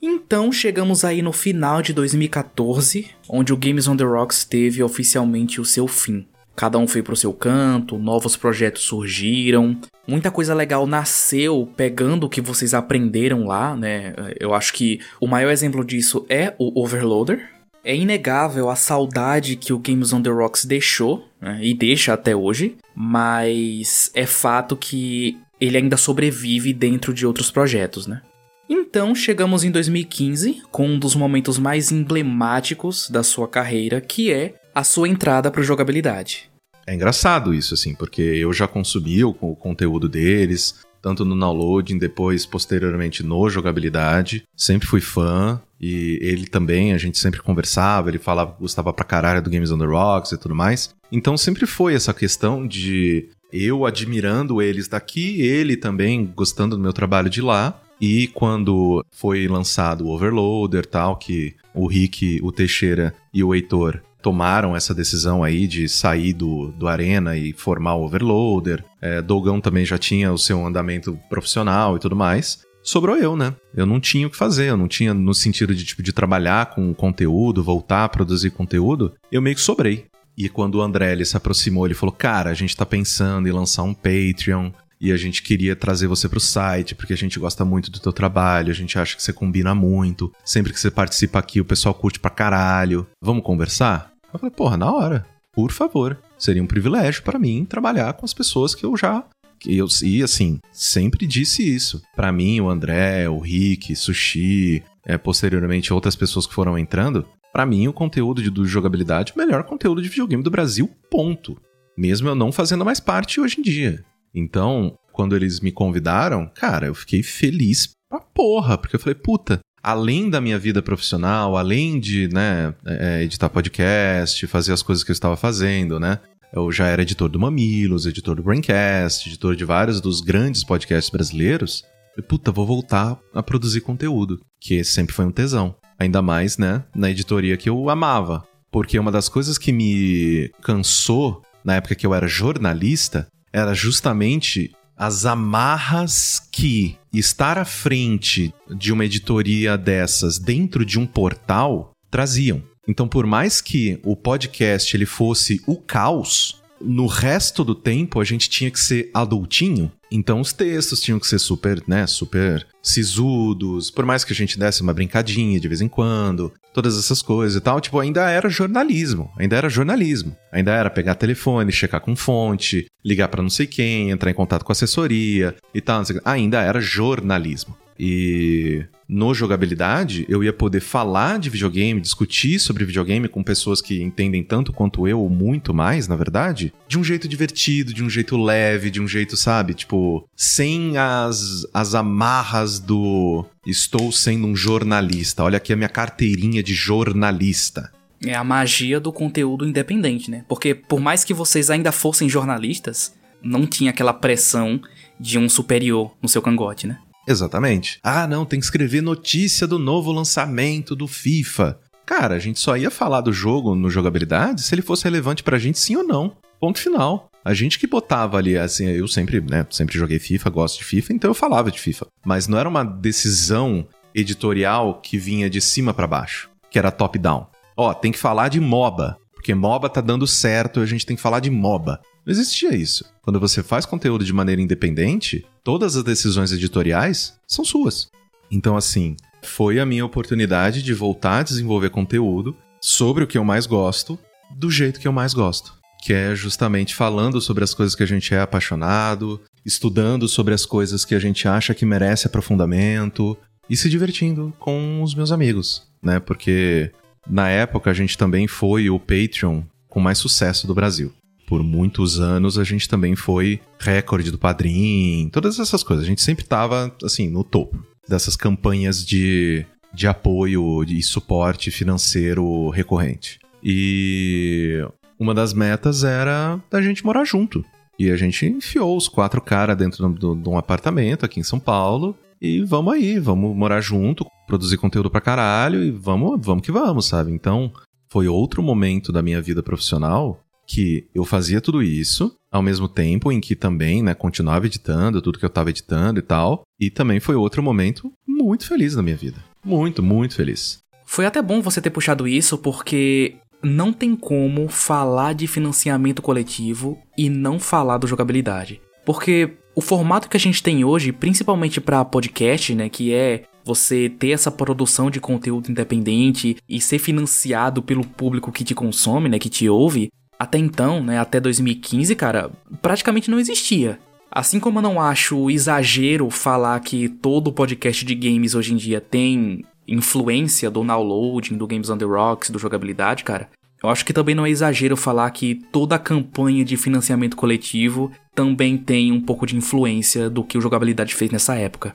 Então chegamos aí no final de 2014, onde o Games on the Rocks teve oficialmente o seu fim. Cada um foi pro seu canto, novos projetos surgiram, muita coisa legal nasceu pegando o que vocês aprenderam lá, né? Eu acho que o maior exemplo disso é o Overloader. É inegável a saudade que o Games on the Rocks deixou, né? e deixa até hoje, mas é fato que ele ainda sobrevive dentro de outros projetos, né? Então chegamos em 2015 com um dos momentos mais emblemáticos da sua carreira, que é a sua entrada para jogabilidade.
É engraçado isso, assim, porque eu já consumi o, o conteúdo deles, tanto no downloading, depois, posteriormente, no jogabilidade. Sempre fui fã. E ele também, a gente sempre conversava, ele falava, gostava pra caralho do Games on the Rocks e tudo mais. Então sempre foi essa questão de eu admirando eles daqui, ele também gostando do meu trabalho de lá. E quando foi lançado o Overloader tal, que o Rick, o Teixeira e o Heitor tomaram essa decisão aí de sair do, do Arena e formar o Overloader. É, Dogão também já tinha o seu andamento profissional e tudo mais. Sobrou eu, né? Eu não tinha o que fazer, eu não tinha no sentido de tipo de trabalhar com conteúdo, voltar a produzir conteúdo, eu meio que sobrei. E quando o André ele se aproximou, ele falou: "Cara, a gente tá pensando em lançar um Patreon, e a gente queria trazer você pro site, porque a gente gosta muito do teu trabalho, a gente acha que você combina muito. Sempre que você participa aqui, o pessoal curte pra caralho. Vamos conversar? Eu falei, porra, na hora. Por favor. Seria um privilégio para mim trabalhar com as pessoas que eu já eu, e assim, sempre disse isso. Para mim, o André, o Rick, Sushi, é, posteriormente outras pessoas que foram entrando, para mim o conteúdo de, do jogabilidade é o melhor conteúdo de videogame do Brasil, ponto. Mesmo eu não fazendo mais parte hoje em dia. Então, quando eles me convidaram, cara, eu fiquei feliz pra porra, porque eu falei, puta, além da minha vida profissional, além de né, é, editar podcast, fazer as coisas que eu estava fazendo, né? Eu já era editor do Mamilos, editor do Braincast, editor de vários dos grandes podcasts brasileiros. Eu, puta, vou voltar a produzir conteúdo, que sempre foi um tesão. Ainda mais, né, na editoria que eu amava. Porque uma das coisas que me cansou na época que eu era jornalista era justamente as amarras que estar à frente de uma editoria dessas dentro de um portal traziam. Então, por mais que o podcast ele fosse o caos, no resto do tempo a gente tinha que ser adultinho, então os textos tinham que ser super, né, super sisudos, por mais que a gente desse uma brincadinha de vez em quando, todas essas coisas e tal, tipo, ainda era jornalismo, ainda era jornalismo. Ainda era pegar telefone, checar com fonte, ligar para não sei quem, entrar em contato com assessoria e tal, ainda era jornalismo. E no jogabilidade, eu ia poder falar de videogame, discutir sobre videogame com pessoas que entendem tanto quanto eu, ou muito mais, na verdade, de um jeito divertido, de um jeito leve, de um jeito, sabe, tipo, sem as, as amarras do estou sendo um jornalista, olha aqui a minha carteirinha de jornalista.
É a magia do conteúdo independente, né? Porque por mais que vocês ainda fossem jornalistas, não tinha aquela pressão de um superior no seu cangote, né?
Exatamente. Ah, não, tem que escrever notícia do novo lançamento do FIFA. Cara, a gente só ia falar do jogo no jogabilidade se ele fosse relevante pra gente sim ou não. Ponto final. A gente que botava ali, assim, eu sempre, né, sempre joguei FIFA, gosto de FIFA, então eu falava de FIFA. Mas não era uma decisão editorial que vinha de cima para baixo, que era top-down. Ó, tem que falar de MOBA, porque MOBA tá dando certo, a gente tem que falar de MOBA. Não existia isso. Quando você faz conteúdo de maneira independente, todas as decisões editoriais são suas. Então, assim, foi a minha oportunidade de voltar a desenvolver conteúdo sobre o que eu mais gosto, do jeito que eu mais gosto. Que é justamente falando sobre as coisas que a gente é apaixonado, estudando sobre as coisas que a gente acha que merece aprofundamento e se divertindo com os meus amigos, né? Porque na época a gente também foi o Patreon com mais sucesso do Brasil por muitos anos a gente também foi recorde do Padrim, todas essas coisas. A gente sempre estava, assim, no topo dessas campanhas de, de apoio e suporte financeiro recorrente. E uma das metas era da gente morar junto. E a gente enfiou os quatro caras dentro de um apartamento aqui em São Paulo. E vamos aí, vamos morar junto, produzir conteúdo pra caralho e vamos, vamos que vamos, sabe? Então, foi outro momento da minha vida profissional que eu fazia tudo isso ao mesmo tempo em que também, né, continuava editando tudo que eu estava editando e tal. E também foi outro momento muito feliz na minha vida. Muito, muito feliz.
Foi até bom você ter puxado isso porque não tem como falar de financiamento coletivo e não falar do jogabilidade. Porque o formato que a gente tem hoje, principalmente para podcast, né, que é você ter essa produção de conteúdo independente e ser financiado pelo público que te consome, né, que te ouve, até então, né, até 2015, cara, praticamente não existia. Assim como eu não acho exagero falar que todo podcast de games hoje em dia tem influência do downloading, do Games on the Rocks, do jogabilidade, cara, eu acho que também não é exagero falar que toda a campanha de financiamento coletivo também tem um pouco de influência do que o jogabilidade fez nessa época.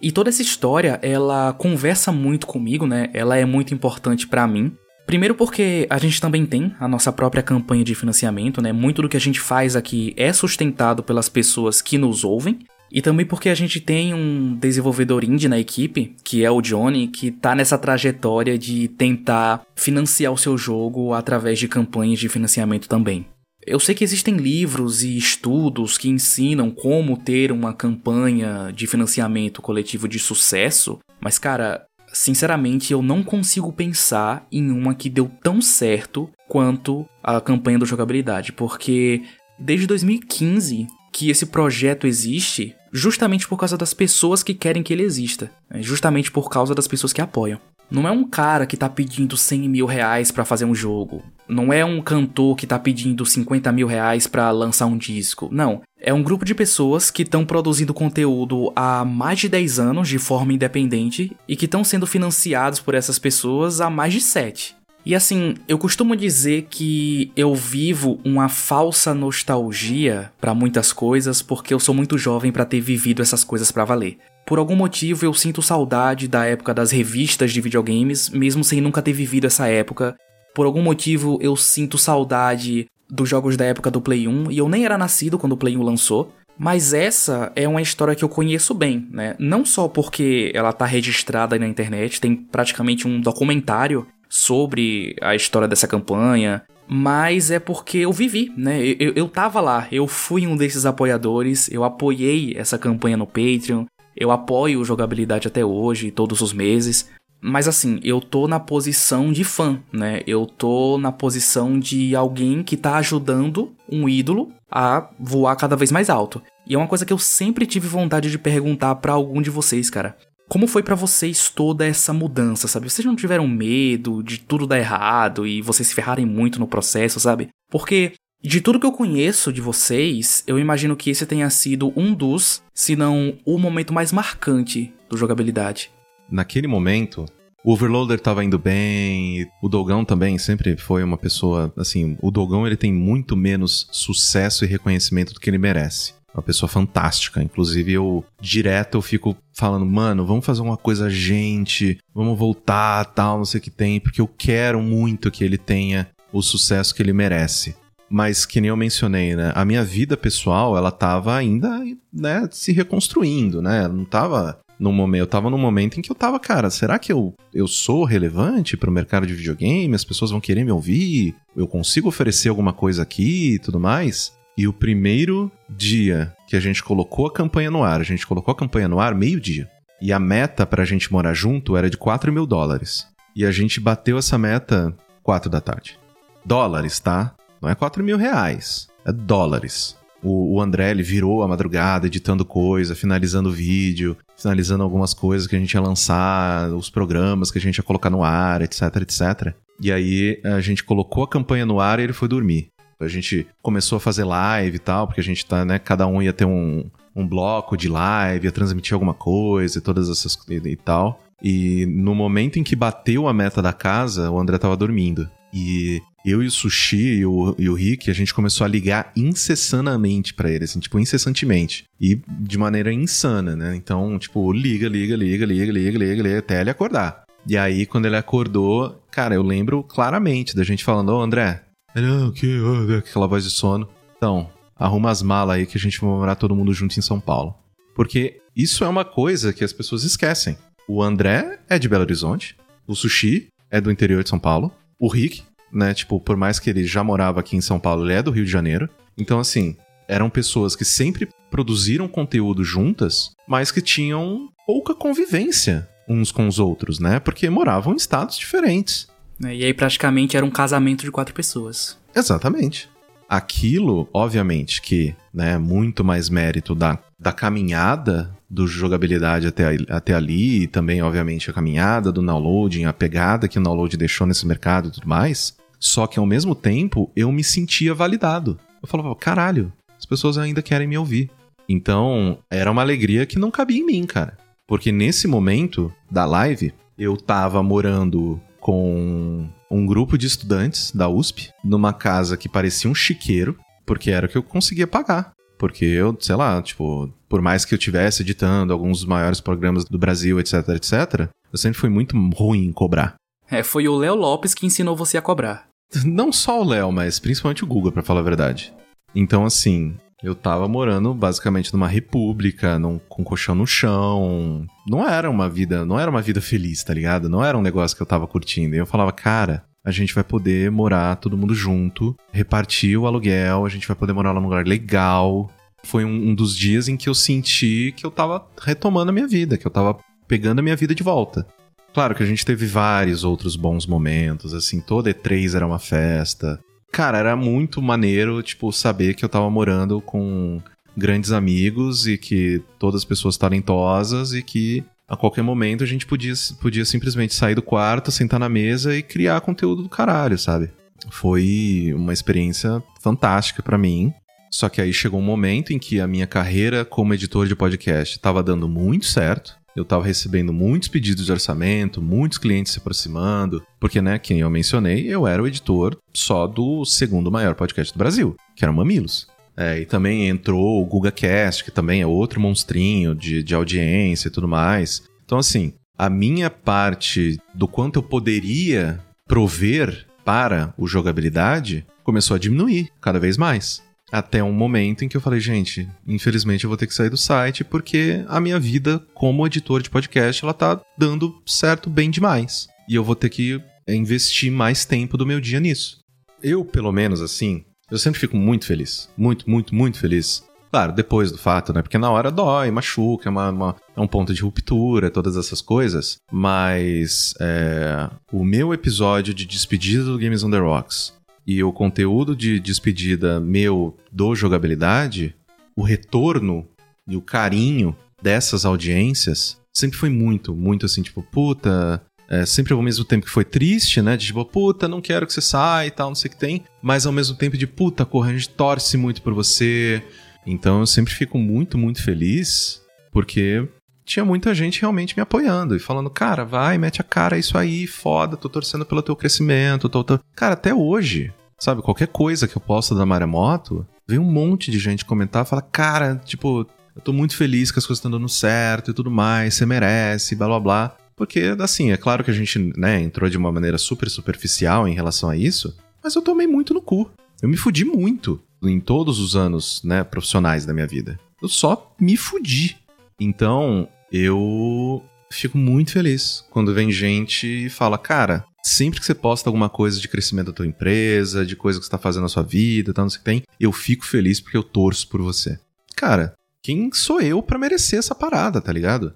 E toda essa história, ela conversa muito comigo, né? Ela é muito importante para mim, Primeiro porque a gente também tem a nossa própria campanha de financiamento, né? Muito do que a gente faz aqui é sustentado pelas pessoas que nos ouvem. E também porque a gente tem um desenvolvedor indie na equipe, que é o Johnny, que tá nessa trajetória de tentar financiar o seu jogo através de campanhas de financiamento também. Eu sei que existem livros e estudos que ensinam como ter uma campanha de financiamento coletivo de sucesso, mas cara, sinceramente, eu não consigo pensar em uma que deu tão certo quanto a campanha do jogabilidade, porque desde 2015 que esse projeto existe, justamente por causa das pessoas que querem que ele exista, né? justamente por causa das pessoas que apoiam. Não é um cara que tá pedindo 100 mil reais pra fazer um jogo. Não é um cantor que tá pedindo 50 mil reais pra lançar um disco. Não. É um grupo de pessoas que estão produzindo conteúdo há mais de 10 anos de forma independente e que estão sendo financiados por essas pessoas há mais de 7. E assim, eu costumo dizer que eu vivo uma falsa nostalgia para muitas coisas porque eu sou muito jovem para ter vivido essas coisas para valer. Por algum motivo eu sinto saudade da época das revistas de videogames, mesmo sem nunca ter vivido essa época. Por algum motivo eu sinto saudade dos jogos da época do Play 1, e eu nem era nascido quando o Play 1 lançou, Mas essa é uma história que eu conheço bem, né? Não só porque ela tá registrada na internet, tem praticamente um documentário sobre a história dessa campanha, mas é porque eu vivi, né? Eu, eu tava lá, eu fui um desses apoiadores, eu apoiei essa campanha no Patreon, eu apoio jogabilidade até hoje, todos os meses. Mas assim, eu tô na posição de fã, né? Eu tô na posição de alguém que tá ajudando um ídolo a voar cada vez mais alto. E é uma coisa que eu sempre tive vontade de perguntar para algum de vocês, cara. Como foi para vocês toda essa mudança, sabe? Vocês não tiveram medo de tudo dar errado e vocês se ferrarem muito no processo, sabe? Porque de tudo que eu conheço de vocês, eu imagino que esse tenha sido um dos, se não o momento mais marcante do jogabilidade
naquele momento, o Overloader tava indo bem, o Dogão também sempre foi uma pessoa, assim, o Dogão ele tem muito menos sucesso e reconhecimento do que ele merece. Uma pessoa fantástica. Inclusive, eu direto eu fico falando, mano, vamos fazer uma coisa gente, vamos voltar, tal, não sei o que tem, porque eu quero muito que ele tenha o sucesso que ele merece. Mas que nem eu mencionei, né? A minha vida pessoal, ela tava ainda, né, se reconstruindo, né? Não tava num momento, eu tava num momento em que eu tava, cara, será que eu, eu sou relevante para o mercado de videogame? As pessoas vão querer me ouvir? Eu consigo oferecer alguma coisa aqui e tudo mais? E o primeiro dia que a gente colocou a campanha no ar, a gente colocou a campanha no ar meio-dia. E a meta pra gente morar junto era de 4 mil dólares. E a gente bateu essa meta 4 da tarde. Dólares, tá? Não é 4 mil reais. É dólares. O, o André ele virou a madrugada editando coisa, finalizando vídeo, finalizando algumas coisas que a gente ia lançar, os programas que a gente ia colocar no ar, etc, etc. E aí a gente colocou a campanha no ar e ele foi dormir. A gente começou a fazer live e tal, porque a gente tá, né? Cada um ia ter um, um bloco de live, ia transmitir alguma coisa e todas essas coisas e tal. E no momento em que bateu a meta da casa, o André tava dormindo. E eu e o Sushi e o, e o Rick, a gente começou a ligar incessantemente para ele, assim, tipo, incessantemente. E de maneira insana, né? Então, tipo, liga, liga, liga, liga, liga, liga, liga, até ele acordar. E aí, quando ele acordou, cara, eu lembro claramente da gente falando, ô André, não, que, aquela voz de sono. Então, arruma as malas aí que a gente vai morar todo mundo junto em São Paulo. Porque isso é uma coisa que as pessoas esquecem. O André é de Belo Horizonte, o Sushi é do interior de São Paulo, o Rick né? Tipo, por mais que ele já morava aqui em São Paulo, ele é do Rio de Janeiro. Então, assim, eram pessoas que sempre produziram conteúdo juntas, mas que tinham pouca convivência uns com os outros, né? Porque moravam em estados diferentes.
É, e aí, praticamente, era um casamento de quatro pessoas.
Exatamente. Aquilo, obviamente, que né, é muito mais mérito da, da caminhada do jogabilidade até, até ali, e também, obviamente, a caminhada do downloading, a pegada que o download deixou nesse mercado e tudo mais. Só que ao mesmo tempo eu me sentia validado. Eu falava, caralho, as pessoas ainda querem me ouvir. Então era uma alegria que não cabia em mim, cara. Porque nesse momento da live, eu tava morando com um grupo de estudantes da USP, numa casa que parecia um chiqueiro, porque era o que eu conseguia pagar. Porque eu, sei lá, tipo, por mais que eu tivesse editando alguns dos maiores programas do Brasil, etc, etc, eu sempre fui muito ruim em cobrar.
É, foi o Léo Lopes que ensinou você a cobrar.
Não só o Léo, mas principalmente o Google, para falar a verdade. Então, assim, eu tava morando basicamente numa república, num, com colchão no chão. Não era uma vida, não era uma vida feliz, tá ligado? Não era um negócio que eu tava curtindo. E eu falava, cara, a gente vai poder morar todo mundo junto, repartir o aluguel, a gente vai poder morar num lugar legal. Foi um, um dos dias em que eu senti que eu tava retomando a minha vida, que eu tava pegando a minha vida de volta. Claro que a gente teve vários outros bons momentos, assim, toda E3 era uma festa. Cara, era muito maneiro, tipo, saber que eu tava morando com grandes amigos e que todas as pessoas talentosas e que a qualquer momento a gente podia, podia simplesmente sair do quarto, sentar na mesa e criar conteúdo do caralho, sabe? Foi uma experiência fantástica para mim. Só que aí chegou um momento em que a minha carreira como editor de podcast estava dando muito certo. Eu estava recebendo muitos pedidos de orçamento, muitos clientes se aproximando, porque, né, quem eu mencionei, eu era o editor só do segundo maior podcast do Brasil, que era o Mamilos. É, e também entrou o GugaCast, que também é outro monstrinho de, de audiência e tudo mais. Então, assim, a minha parte do quanto eu poderia prover para o jogabilidade começou a diminuir cada vez mais. Até um momento em que eu falei, gente, infelizmente eu vou ter que sair do site porque a minha vida como editor de podcast, ela tá dando certo bem demais. E eu vou ter que investir mais tempo do meu dia nisso. Eu, pelo menos, assim, eu sempre fico muito feliz. Muito, muito, muito feliz. Claro, depois do fato, né? Porque na hora dói, machuca, é, uma, uma, é um ponto de ruptura, todas essas coisas. Mas é, o meu episódio de despedida do Games on the Rocks e o conteúdo de despedida meu do jogabilidade, o retorno e o carinho dessas audiências sempre foi muito, muito assim, tipo, puta, é, sempre ao mesmo tempo que foi triste, né? De tipo, puta, não quero que você saia e tal, não sei o que tem. Mas ao mesmo tempo de, puta, corra, a gente torce muito por você. Então eu sempre fico muito, muito feliz, porque tinha muita gente realmente me apoiando e falando, cara, vai, mete a cara, é isso aí, foda, tô torcendo pelo teu crescimento, tô, tô... Cara, até hoje, sabe, qualquer coisa que eu posto da Maremoto, vem um monte de gente comentar, fala, cara, tipo, eu tô muito feliz que as coisas estão dando certo e tudo mais, você merece, blá blá blá. Porque, assim, é claro que a gente, né, entrou de uma maneira super superficial em relação a isso, mas eu tomei muito no cu. Eu me fudi muito em todos os anos, né, profissionais da minha vida. Eu só me fudi. Então, eu fico muito feliz quando vem gente e fala, cara, sempre que você posta alguma coisa de crescimento da tua empresa, de coisa que você tá fazendo na sua vida, tal, não sei o que tem, eu fico feliz porque eu torço por você. Cara, quem sou eu para merecer essa parada, tá ligado?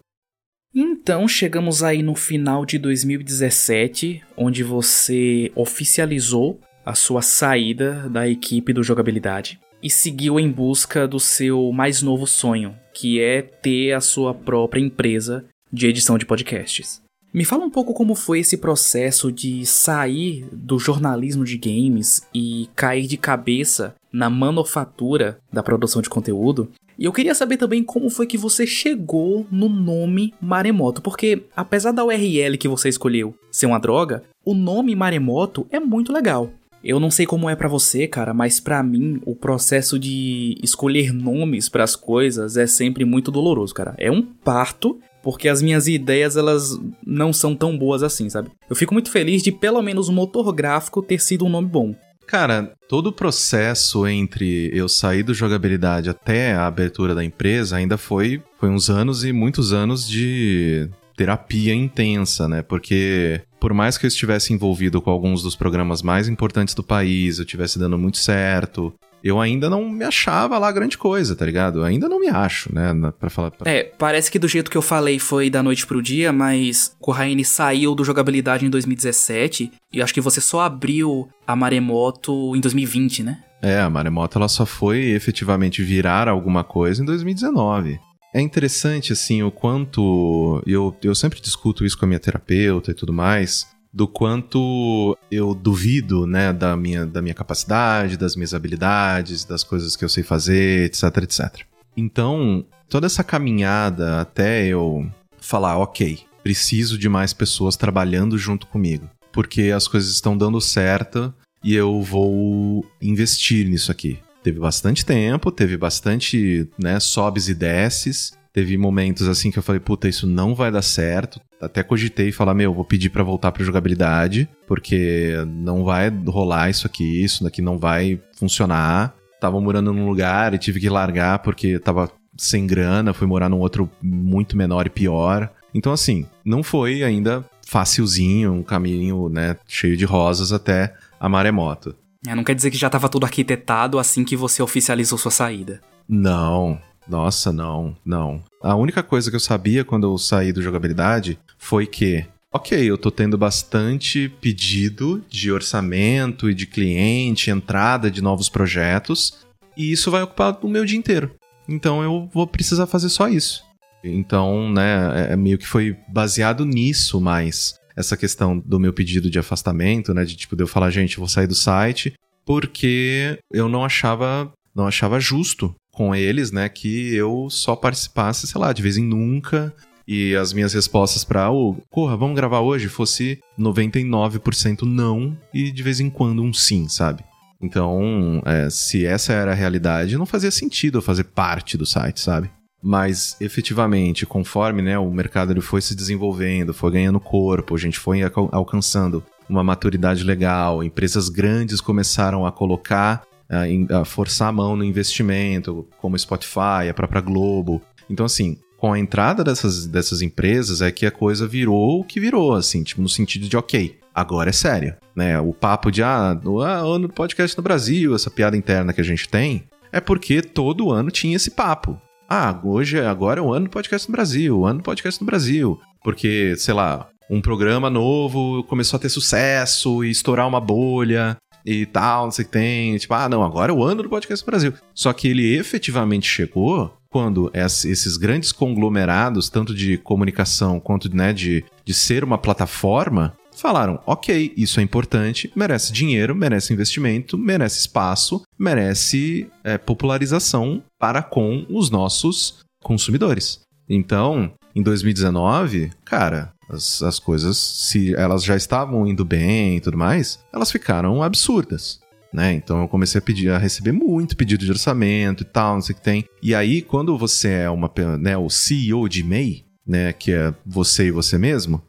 Então chegamos aí no final de 2017, onde você oficializou a sua saída da equipe do jogabilidade e seguiu em busca do seu mais novo sonho, que é ter a sua própria empresa de edição de podcasts. Me fala um pouco como foi esse processo de sair do jornalismo de games e cair de cabeça na manufatura da produção de conteúdo e eu queria saber também como foi que você chegou no nome Maremoto, porque apesar da URL que você escolheu ser uma droga, o nome Maremoto é muito legal. Eu não sei como é para você, cara, mas para mim o processo de escolher nomes para as coisas é sempre muito doloroso, cara. É um parto, porque as minhas ideias elas não são tão boas assim, sabe? Eu fico muito feliz de pelo menos o motor gráfico ter sido um nome bom.
Cara, todo o processo entre eu sair do jogabilidade até a abertura da empresa ainda foi, foi uns anos e muitos anos de terapia intensa, né? Porque por mais que eu estivesse envolvido com alguns dos programas mais importantes do país, eu estivesse dando muito certo, eu ainda não me achava lá grande coisa, tá ligado? Eu ainda não me acho, né? Pra falar. Pra...
É, parece que do jeito que eu falei foi da noite pro dia, mas Corraine saiu do jogabilidade em 2017 e acho que você só abriu a Maremoto em 2020, né?
É, a Maremoto ela só foi efetivamente virar alguma coisa em 2019. É interessante, assim, o quanto. Eu, eu sempre discuto isso com a minha terapeuta e tudo mais do quanto eu duvido, né, da minha, da minha capacidade, das minhas habilidades, das coisas que eu sei fazer, etc, etc. Então, toda essa caminhada até eu falar, ok, preciso de mais pessoas trabalhando junto comigo, porque as coisas estão dando certo e eu vou investir nisso aqui. Teve bastante tempo, teve bastante, né, sobes e desces, Teve momentos assim que eu falei, puta, isso não vai dar certo. Até cogitei falar, meu, vou pedir para voltar pra jogabilidade, porque não vai rolar isso aqui, isso daqui não vai funcionar. Tava morando num lugar e tive que largar porque tava sem grana, fui morar num outro muito menor e pior. Então, assim, não foi ainda facilzinho, um caminho, né, cheio de rosas até a maremoto.
É, não quer dizer que já tava tudo arquitetado assim que você oficializou sua saída.
Não, nossa, não, não. A única coisa que eu sabia quando eu saí do jogabilidade foi que, ok, eu tô tendo bastante pedido de orçamento e de cliente, entrada de novos projetos, e isso vai ocupar o meu dia inteiro. Então eu vou precisar fazer só isso. Então, né, é, é meio que foi baseado nisso mais essa questão do meu pedido de afastamento, né, de tipo de eu falar, gente, eu vou sair do site, porque eu não achava não achava justo com eles, né, que eu só participasse, sei lá, de vez em nunca. E as minhas respostas para o, corra, vamos gravar hoje, fosse 99% não e de vez em quando um sim, sabe? Então, é, se essa era a realidade, não fazia sentido eu fazer parte do site, sabe? Mas, efetivamente, conforme né, o mercado ele foi se desenvolvendo, foi ganhando corpo, a gente foi alcançando uma maturidade legal, empresas grandes começaram a colocar a, a forçar a mão no investimento, como Spotify, a própria Globo. Então, assim, com a entrada dessas, dessas empresas é que a coisa virou o que virou, assim, tipo, no sentido de, ok, agora é sério, né? O papo de, ah, no ah, ano do podcast no Brasil, essa piada interna que a gente tem, é porque todo ano tinha esse papo. Ah, hoje, agora é o ano do podcast no Brasil, o ano do podcast no Brasil. Porque, sei lá, um programa novo começou a ter sucesso e estourar uma bolha e tal, não sei o que tem. Tipo, ah, não, agora é o ano do podcast no Brasil. Só que ele efetivamente chegou quando esses grandes conglomerados, tanto de comunicação quanto né, de, de ser uma plataforma, falaram: ok, isso é importante, merece dinheiro, merece investimento, merece espaço, merece é, popularização para com os nossos consumidores. Então, em 2019, cara, as, as coisas, se elas já estavam indo bem e tudo mais, elas ficaram absurdas. Né? Então eu comecei a pedir, a receber muito pedido de orçamento e tal, não sei o que tem. E aí, quando você é uma, né, o CEO de MEI, né, que é você e você mesmo,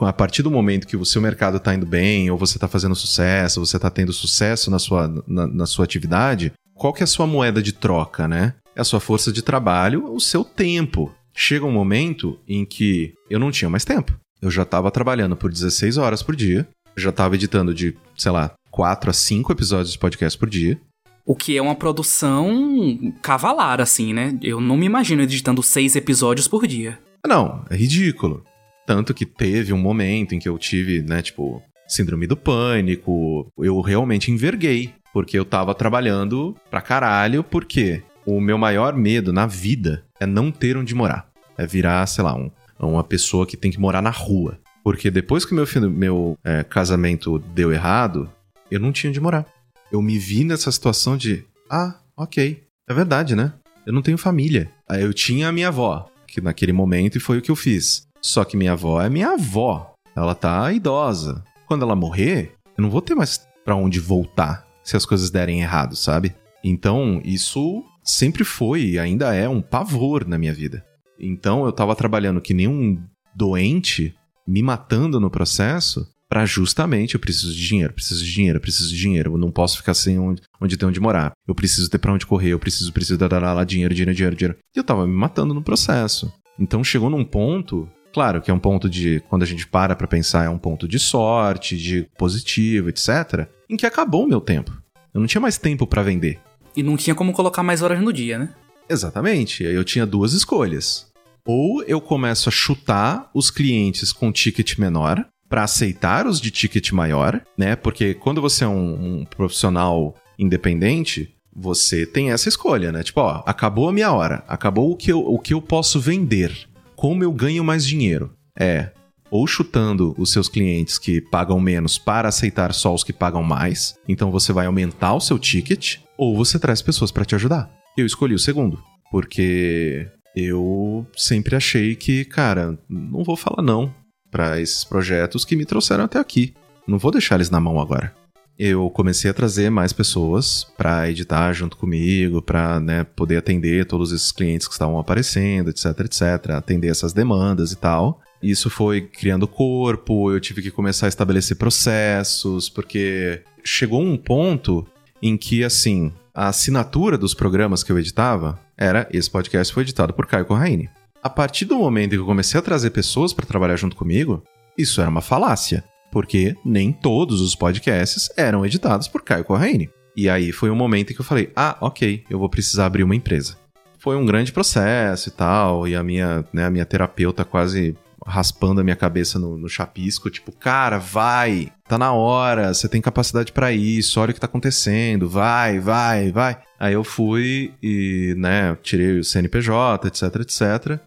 a partir do momento que o seu mercado está indo bem, ou você está fazendo sucesso, você está tendo sucesso na sua, na, na, sua atividade, qual que é a sua moeda de troca, né? É a sua força de trabalho, o seu tempo. Chega um momento em que eu não tinha mais tempo. Eu já estava trabalhando por 16 horas por dia, já estava editando de, sei lá, 4 a 5 episódios de podcast por dia.
O que é uma produção cavalar, assim, né? Eu não me imagino editando seis episódios por dia.
Não, é ridículo. Tanto que teve um momento em que eu tive, né, tipo, síndrome do pânico. Eu realmente enverguei, porque eu tava trabalhando pra caralho, porque o meu maior medo na vida é não ter onde morar. É virar, sei lá, um, uma pessoa que tem que morar na rua. Porque depois que meu, meu é, casamento deu errado, eu não tinha onde morar. Eu me vi nessa situação de, ah, ok, é verdade, né? Eu não tenho família. Aí eu tinha a minha avó, que naquele momento foi o que eu fiz. Só que minha avó é minha avó. Ela tá idosa. Quando ela morrer, eu não vou ter mais para onde voltar se as coisas derem errado, sabe? Então, isso sempre foi e ainda é um pavor na minha vida. Então, eu tava trabalhando que nem um doente, me matando no processo, para justamente eu preciso de dinheiro, preciso de dinheiro, preciso de dinheiro, eu não posso ficar sem onde, onde ter onde morar. Eu preciso ter para onde correr, eu preciso preciso dar lá dinheiro, dinheiro, dinheiro, dinheiro. E eu tava me matando no processo. Então chegou num ponto Claro que é um ponto de, quando a gente para pra pensar, é um ponto de sorte, de positivo, etc. Em que acabou o meu tempo. Eu não tinha mais tempo para vender.
E não tinha como colocar mais horas no dia, né?
Exatamente. Eu tinha duas escolhas. Ou eu começo a chutar os clientes com ticket menor para aceitar os de ticket maior, né? Porque quando você é um, um profissional independente, você tem essa escolha, né? Tipo, ó, acabou a minha hora, acabou o que eu, o que eu posso vender como eu ganho mais dinheiro? É ou chutando os seus clientes que pagam menos para aceitar só os que pagam mais, então você vai aumentar o seu ticket, ou você traz pessoas para te ajudar. Eu escolhi o segundo, porque eu sempre achei que, cara, não vou falar não para esses projetos que me trouxeram até aqui. Não vou deixar eles na mão agora eu comecei a trazer mais pessoas para editar junto comigo, para né, poder atender todos esses clientes que estavam aparecendo, etc, etc, atender essas demandas e tal. Isso foi criando corpo, eu tive que começar a estabelecer processos, porque chegou um ponto em que, assim, a assinatura dos programas que eu editava era esse podcast foi editado por Caio Corraine. A partir do momento que eu comecei a trazer pessoas para trabalhar junto comigo, isso era uma falácia porque nem todos os podcasts eram editados por Caio Corraine. E aí foi um momento em que eu falei: ah, ok, eu vou precisar abrir uma empresa. Foi um grande processo e tal, e a minha, né, a minha terapeuta quase raspando a minha cabeça no, no chapisco, tipo, cara, vai, tá na hora, você tem capacidade para isso, olha o que tá acontecendo, vai, vai, vai. Aí eu fui e, né, tirei o CNPJ, etc, etc.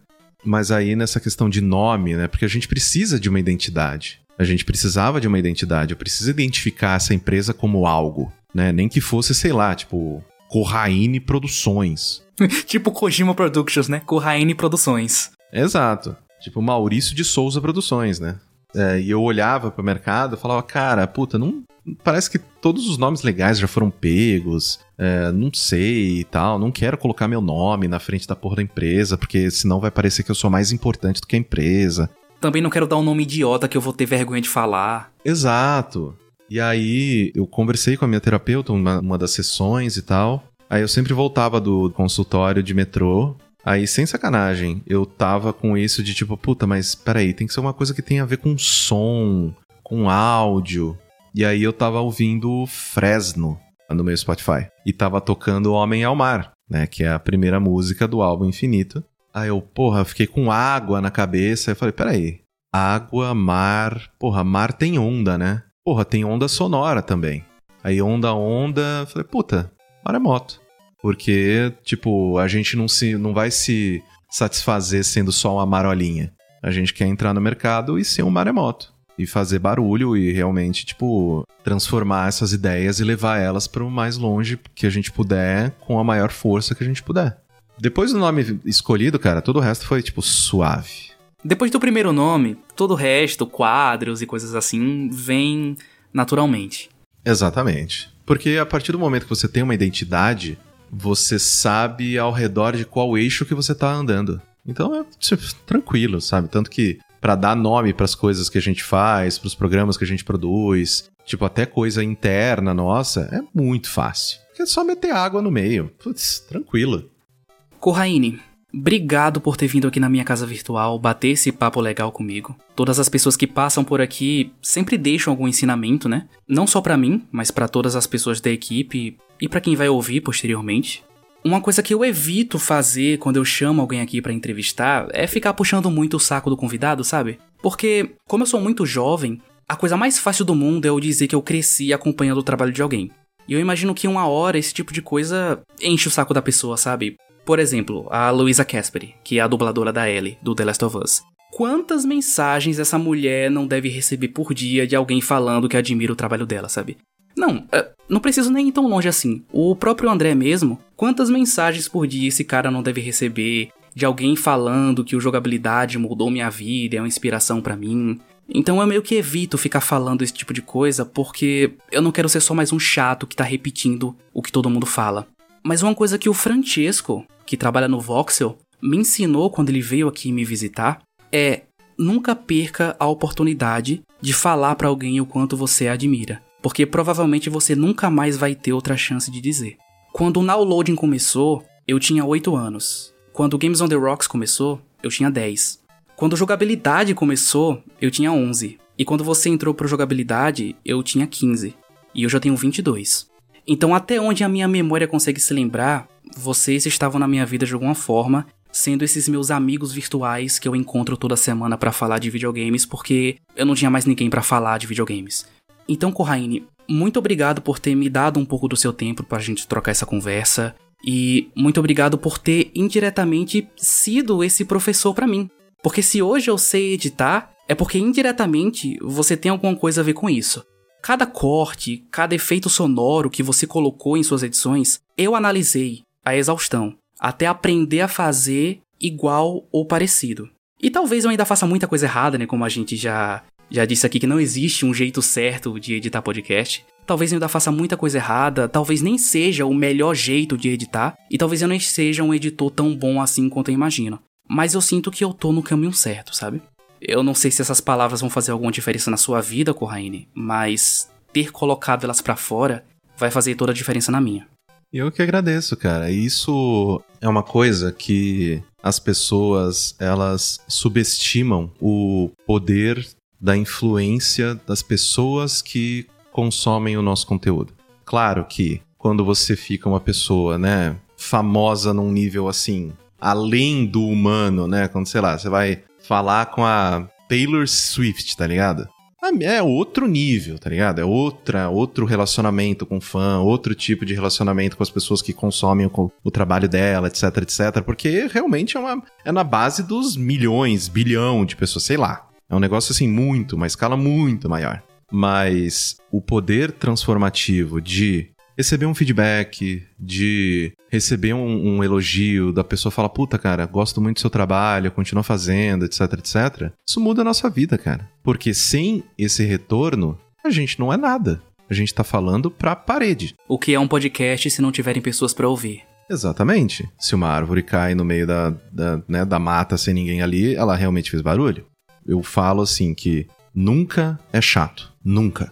Mas aí nessa questão de nome, né, porque a gente precisa de uma identidade. A gente precisava de uma identidade. Eu preciso identificar essa empresa como algo, né? Nem que fosse, sei lá, tipo, Corraine Produções.
tipo Kojima Productions, né? Corraine Produções.
Exato. Tipo Maurício de Souza Produções, né? É, e eu olhava pro mercado e falava, cara, puta, não. Parece que todos os nomes legais já foram pegos, é, não sei e tal, não quero colocar meu nome na frente da porra da empresa, porque senão vai parecer que eu sou mais importante do que a empresa.
Também não quero dar um nome idiota que eu vou ter vergonha de falar.
Exato. E aí eu conversei com a minha terapeuta, uma, uma das sessões e tal. Aí eu sempre voltava do consultório de metrô. Aí, sem sacanagem, eu tava com isso de tipo, puta, mas peraí, tem que ser uma coisa que tem a ver com som, com áudio. E aí eu tava ouvindo Fresno no meu Spotify. E tava tocando Homem ao Mar, né? Que é a primeira música do álbum Infinito. Aí eu, porra, fiquei com água na cabeça. Eu falei, peraí. Água, mar. Porra, mar tem onda, né? Porra, tem onda sonora também. Aí onda, onda. Falei, puta, maremoto. Porque, tipo, a gente não, se, não vai se satisfazer sendo só uma marolinha. A gente quer entrar no mercado e ser um maremoto e fazer barulho e realmente, tipo, transformar essas ideias e levar elas para o mais longe que a gente puder, com a maior força que a gente puder. Depois do nome escolhido, cara, todo o resto foi, tipo, suave.
Depois do primeiro nome, todo o resto, quadros e coisas assim, vem naturalmente.
Exatamente. Porque a partir do momento que você tem uma identidade, você sabe ao redor de qual eixo que você tá andando. Então é tipo, tranquilo, sabe? Tanto que para dar nome para as coisas que a gente faz, para os programas que a gente produz, tipo até coisa interna nossa, é muito fácil. É só meter água no meio. Putz, tranquilo.
Corraine, Obrigado por ter vindo aqui na minha casa virtual bater esse papo legal comigo. Todas as pessoas que passam por aqui sempre deixam algum ensinamento, né? Não só para mim, mas para todas as pessoas da equipe e para quem vai ouvir posteriormente. Uma coisa que eu evito fazer quando eu chamo alguém aqui para entrevistar é ficar puxando muito o saco do convidado, sabe? Porque, como eu sou muito jovem, a coisa mais fácil do mundo é eu dizer que eu cresci acompanhando o trabalho de alguém. E eu imagino que uma hora esse tipo de coisa enche o saco da pessoa, sabe? Por exemplo, a Louisa Casperi, que é a dubladora da Ellie, do The Last of Us. Quantas mensagens essa mulher não deve receber por dia de alguém falando que admira o trabalho dela, sabe? Não, é, não preciso nem ir tão longe assim. O próprio André mesmo, quantas mensagens por dia esse cara não deve receber de alguém falando que o jogabilidade mudou minha vida, é uma inspiração para mim. Então eu meio que evito ficar falando esse tipo de coisa porque eu não quero ser só mais um chato que tá repetindo o que todo mundo fala. Mas uma coisa que o Francesco, que trabalha no Voxel, me ensinou quando ele veio aqui me visitar é nunca perca a oportunidade de falar para alguém o quanto você admira, porque provavelmente você nunca mais vai ter outra chance de dizer. Quando o downloading começou, eu tinha 8 anos. Quando o Games on the Rocks começou, eu tinha 10. Quando jogabilidade começou, eu tinha 11. E quando você entrou pro jogabilidade, eu tinha 15. E eu já tenho 22. Então, até onde a minha memória consegue se lembrar, vocês estavam na minha vida de alguma forma, sendo esses meus amigos virtuais que eu encontro toda semana para falar de videogames, porque eu não tinha mais ninguém para falar de videogames. Então, Corraine, muito obrigado por ter me dado um pouco do seu tempo pra gente trocar essa conversa. E muito obrigado por ter indiretamente sido esse professor para mim. Porque se hoje eu sei editar, é porque indiretamente você tem alguma coisa a ver com isso. Cada corte, cada efeito sonoro que você colocou em suas edições, eu analisei a exaustão, até aprender a fazer igual ou parecido. E talvez eu ainda faça muita coisa errada, né? Como a gente já, já disse aqui que não existe um jeito certo de editar podcast. Talvez eu ainda faça muita coisa errada, talvez nem seja o melhor jeito de editar, e talvez eu não seja um editor tão bom assim quanto eu imagino. Mas eu sinto que eu tô no caminho certo, sabe? Eu não sei se essas palavras vão fazer alguma diferença na sua vida, Corraine, mas ter colocado elas para fora vai fazer toda a diferença na minha.
Eu que agradeço, cara. Isso é uma coisa que as pessoas elas subestimam o poder da influência das pessoas que consomem o nosso conteúdo. Claro que quando você fica uma pessoa, né, famosa num nível assim, além do humano, né, quando sei lá, você vai falar com a Taylor Swift, tá ligado? É outro nível, tá ligado? É outra, outro relacionamento com fã, outro tipo de relacionamento com as pessoas que consomem o, o trabalho dela, etc, etc. Porque realmente é, uma, é na base dos milhões, bilhão de pessoas, sei lá. É um negócio assim muito, uma escala muito maior. Mas o poder transformativo de receber um feedback, de receber um, um, elogio, da pessoa falar, puta, cara, gosto muito do seu trabalho, continua fazendo, etc, etc. Isso muda a nossa vida, cara. Porque sem esse retorno, a gente não é nada. A gente tá falando pra parede.
O que é um podcast se não tiverem pessoas para ouvir?
Exatamente. Se uma árvore cai no meio da, da, né, da mata sem ninguém ali, ela realmente fez barulho. Eu falo assim que nunca é chato. Nunca.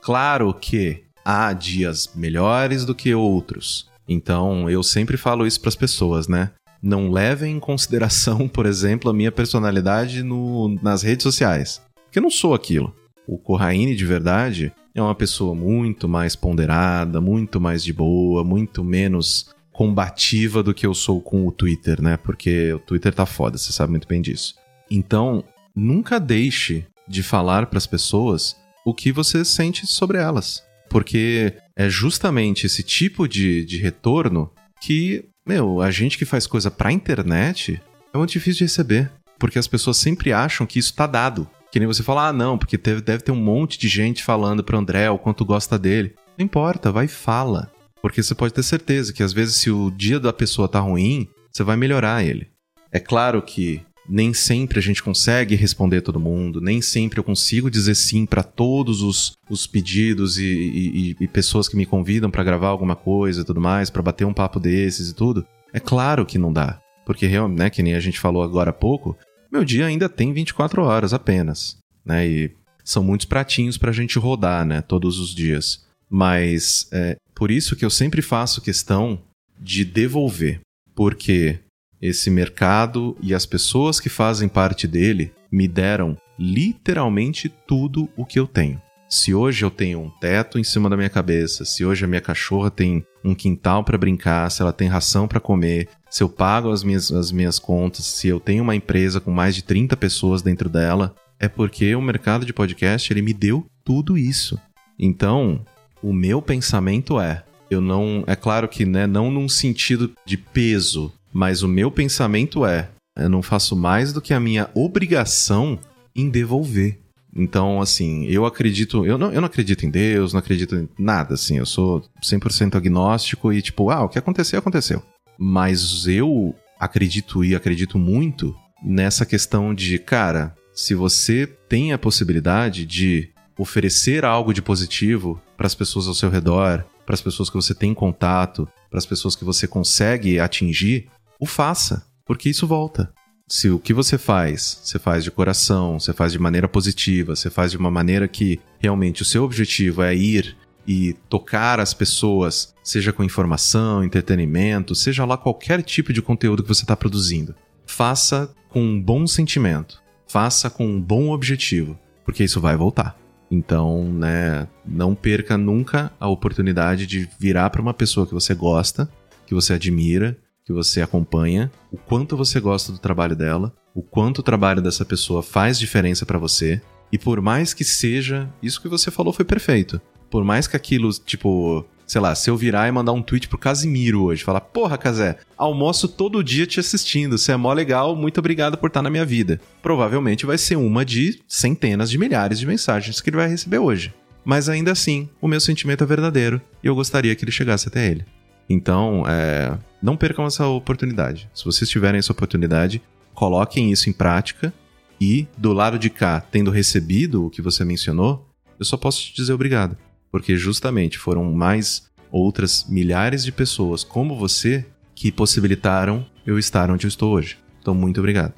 Claro que há dias melhores do que outros. Então, eu sempre falo isso para as pessoas, né? Não levem em consideração, por exemplo, a minha personalidade no, nas redes sociais. Porque eu não sou aquilo. O Corraine, de verdade, é uma pessoa muito mais ponderada, muito mais de boa, muito menos combativa do que eu sou com o Twitter, né? Porque o Twitter tá foda, você sabe muito bem disso. Então, nunca deixe de falar para as pessoas o que você sente sobre elas. Porque é justamente esse tipo de, de retorno que, meu, a gente que faz coisa pra internet é muito difícil de receber. Porque as pessoas sempre acham que isso tá dado. Que nem você fala, ah, não, porque teve, deve ter um monte de gente falando pro André o quanto gosta dele. Não importa, vai e fala. Porque você pode ter certeza que às vezes, se o dia da pessoa tá ruim, você vai melhorar ele. É claro que nem sempre a gente consegue responder todo mundo, nem sempre eu consigo dizer sim para todos os, os pedidos e, e, e, pessoas que me convidam para gravar alguma coisa e tudo mais, para bater um papo desses e tudo. É claro que não dá. Porque, realmente, né, que nem a gente falou agora há pouco, meu dia ainda tem 24 horas apenas, né? E são muitos pratinhos para a gente rodar, né? Todos os dias. Mas é por isso que eu sempre faço questão de devolver, porque esse mercado e as pessoas que fazem parte dele me deram literalmente tudo o que eu tenho. Se hoje eu tenho um teto em cima da minha cabeça, se hoje a minha cachorra tem um quintal para brincar, se ela tem ração para comer, se eu pago as minhas, as minhas contas, se eu tenho uma empresa com mais de 30 pessoas dentro dela, é porque o mercado de podcast ele me deu tudo isso. Então, o meu pensamento é, eu não, é claro que né, não num sentido de peso, mas o meu pensamento é, eu não faço mais do que a minha obrigação em devolver. Então, assim, eu acredito. Eu não, eu não acredito em Deus, não acredito em nada, assim. Eu sou 100% agnóstico e, tipo, ah, o que aconteceu, aconteceu. Mas eu acredito e acredito muito nessa questão de, cara, se você tem a possibilidade de oferecer algo de positivo para as pessoas ao seu redor, para as pessoas que você tem contato, para as pessoas que você consegue atingir, o faça, porque isso volta se o que você faz, você faz de coração, você faz de maneira positiva, você faz de uma maneira que realmente o seu objetivo é ir e tocar as pessoas, seja com informação, entretenimento, seja lá qualquer tipo de conteúdo que você está produzindo. Faça com um bom sentimento, faça com um bom objetivo, porque isso vai voltar. Então, né, não perca nunca a oportunidade de virar para uma pessoa que você gosta, que você admira, que você acompanha, o quanto você gosta do trabalho dela, o quanto o trabalho dessa pessoa faz diferença para você. E por mais que seja, isso que você falou foi perfeito. Por mais que aquilo, tipo, sei lá, se eu virar e mandar um tweet pro Casimiro hoje, falar: Porra, Casé, almoço todo dia te assistindo, você é mó legal, muito obrigado por estar na minha vida. Provavelmente vai ser uma de centenas de milhares de mensagens que ele vai receber hoje. Mas ainda assim, o meu sentimento é verdadeiro e eu gostaria que ele chegasse até ele. Então, é, não percam essa oportunidade. Se vocês tiverem essa oportunidade, coloquem isso em prática e, do lado de cá, tendo recebido o que você mencionou, eu só posso te dizer obrigado. Porque justamente foram mais outras milhares de pessoas como você que possibilitaram eu estar onde eu estou hoje. Então, muito obrigado.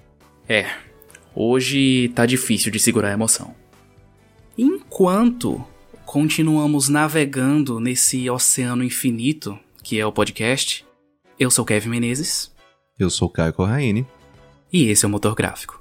É, hoje tá difícil de segurar a emoção. Enquanto continuamos navegando nesse oceano infinito que é o podcast. Eu sou Kevin Menezes.
Eu sou Caio Corraine.
E esse é o Motor Gráfico.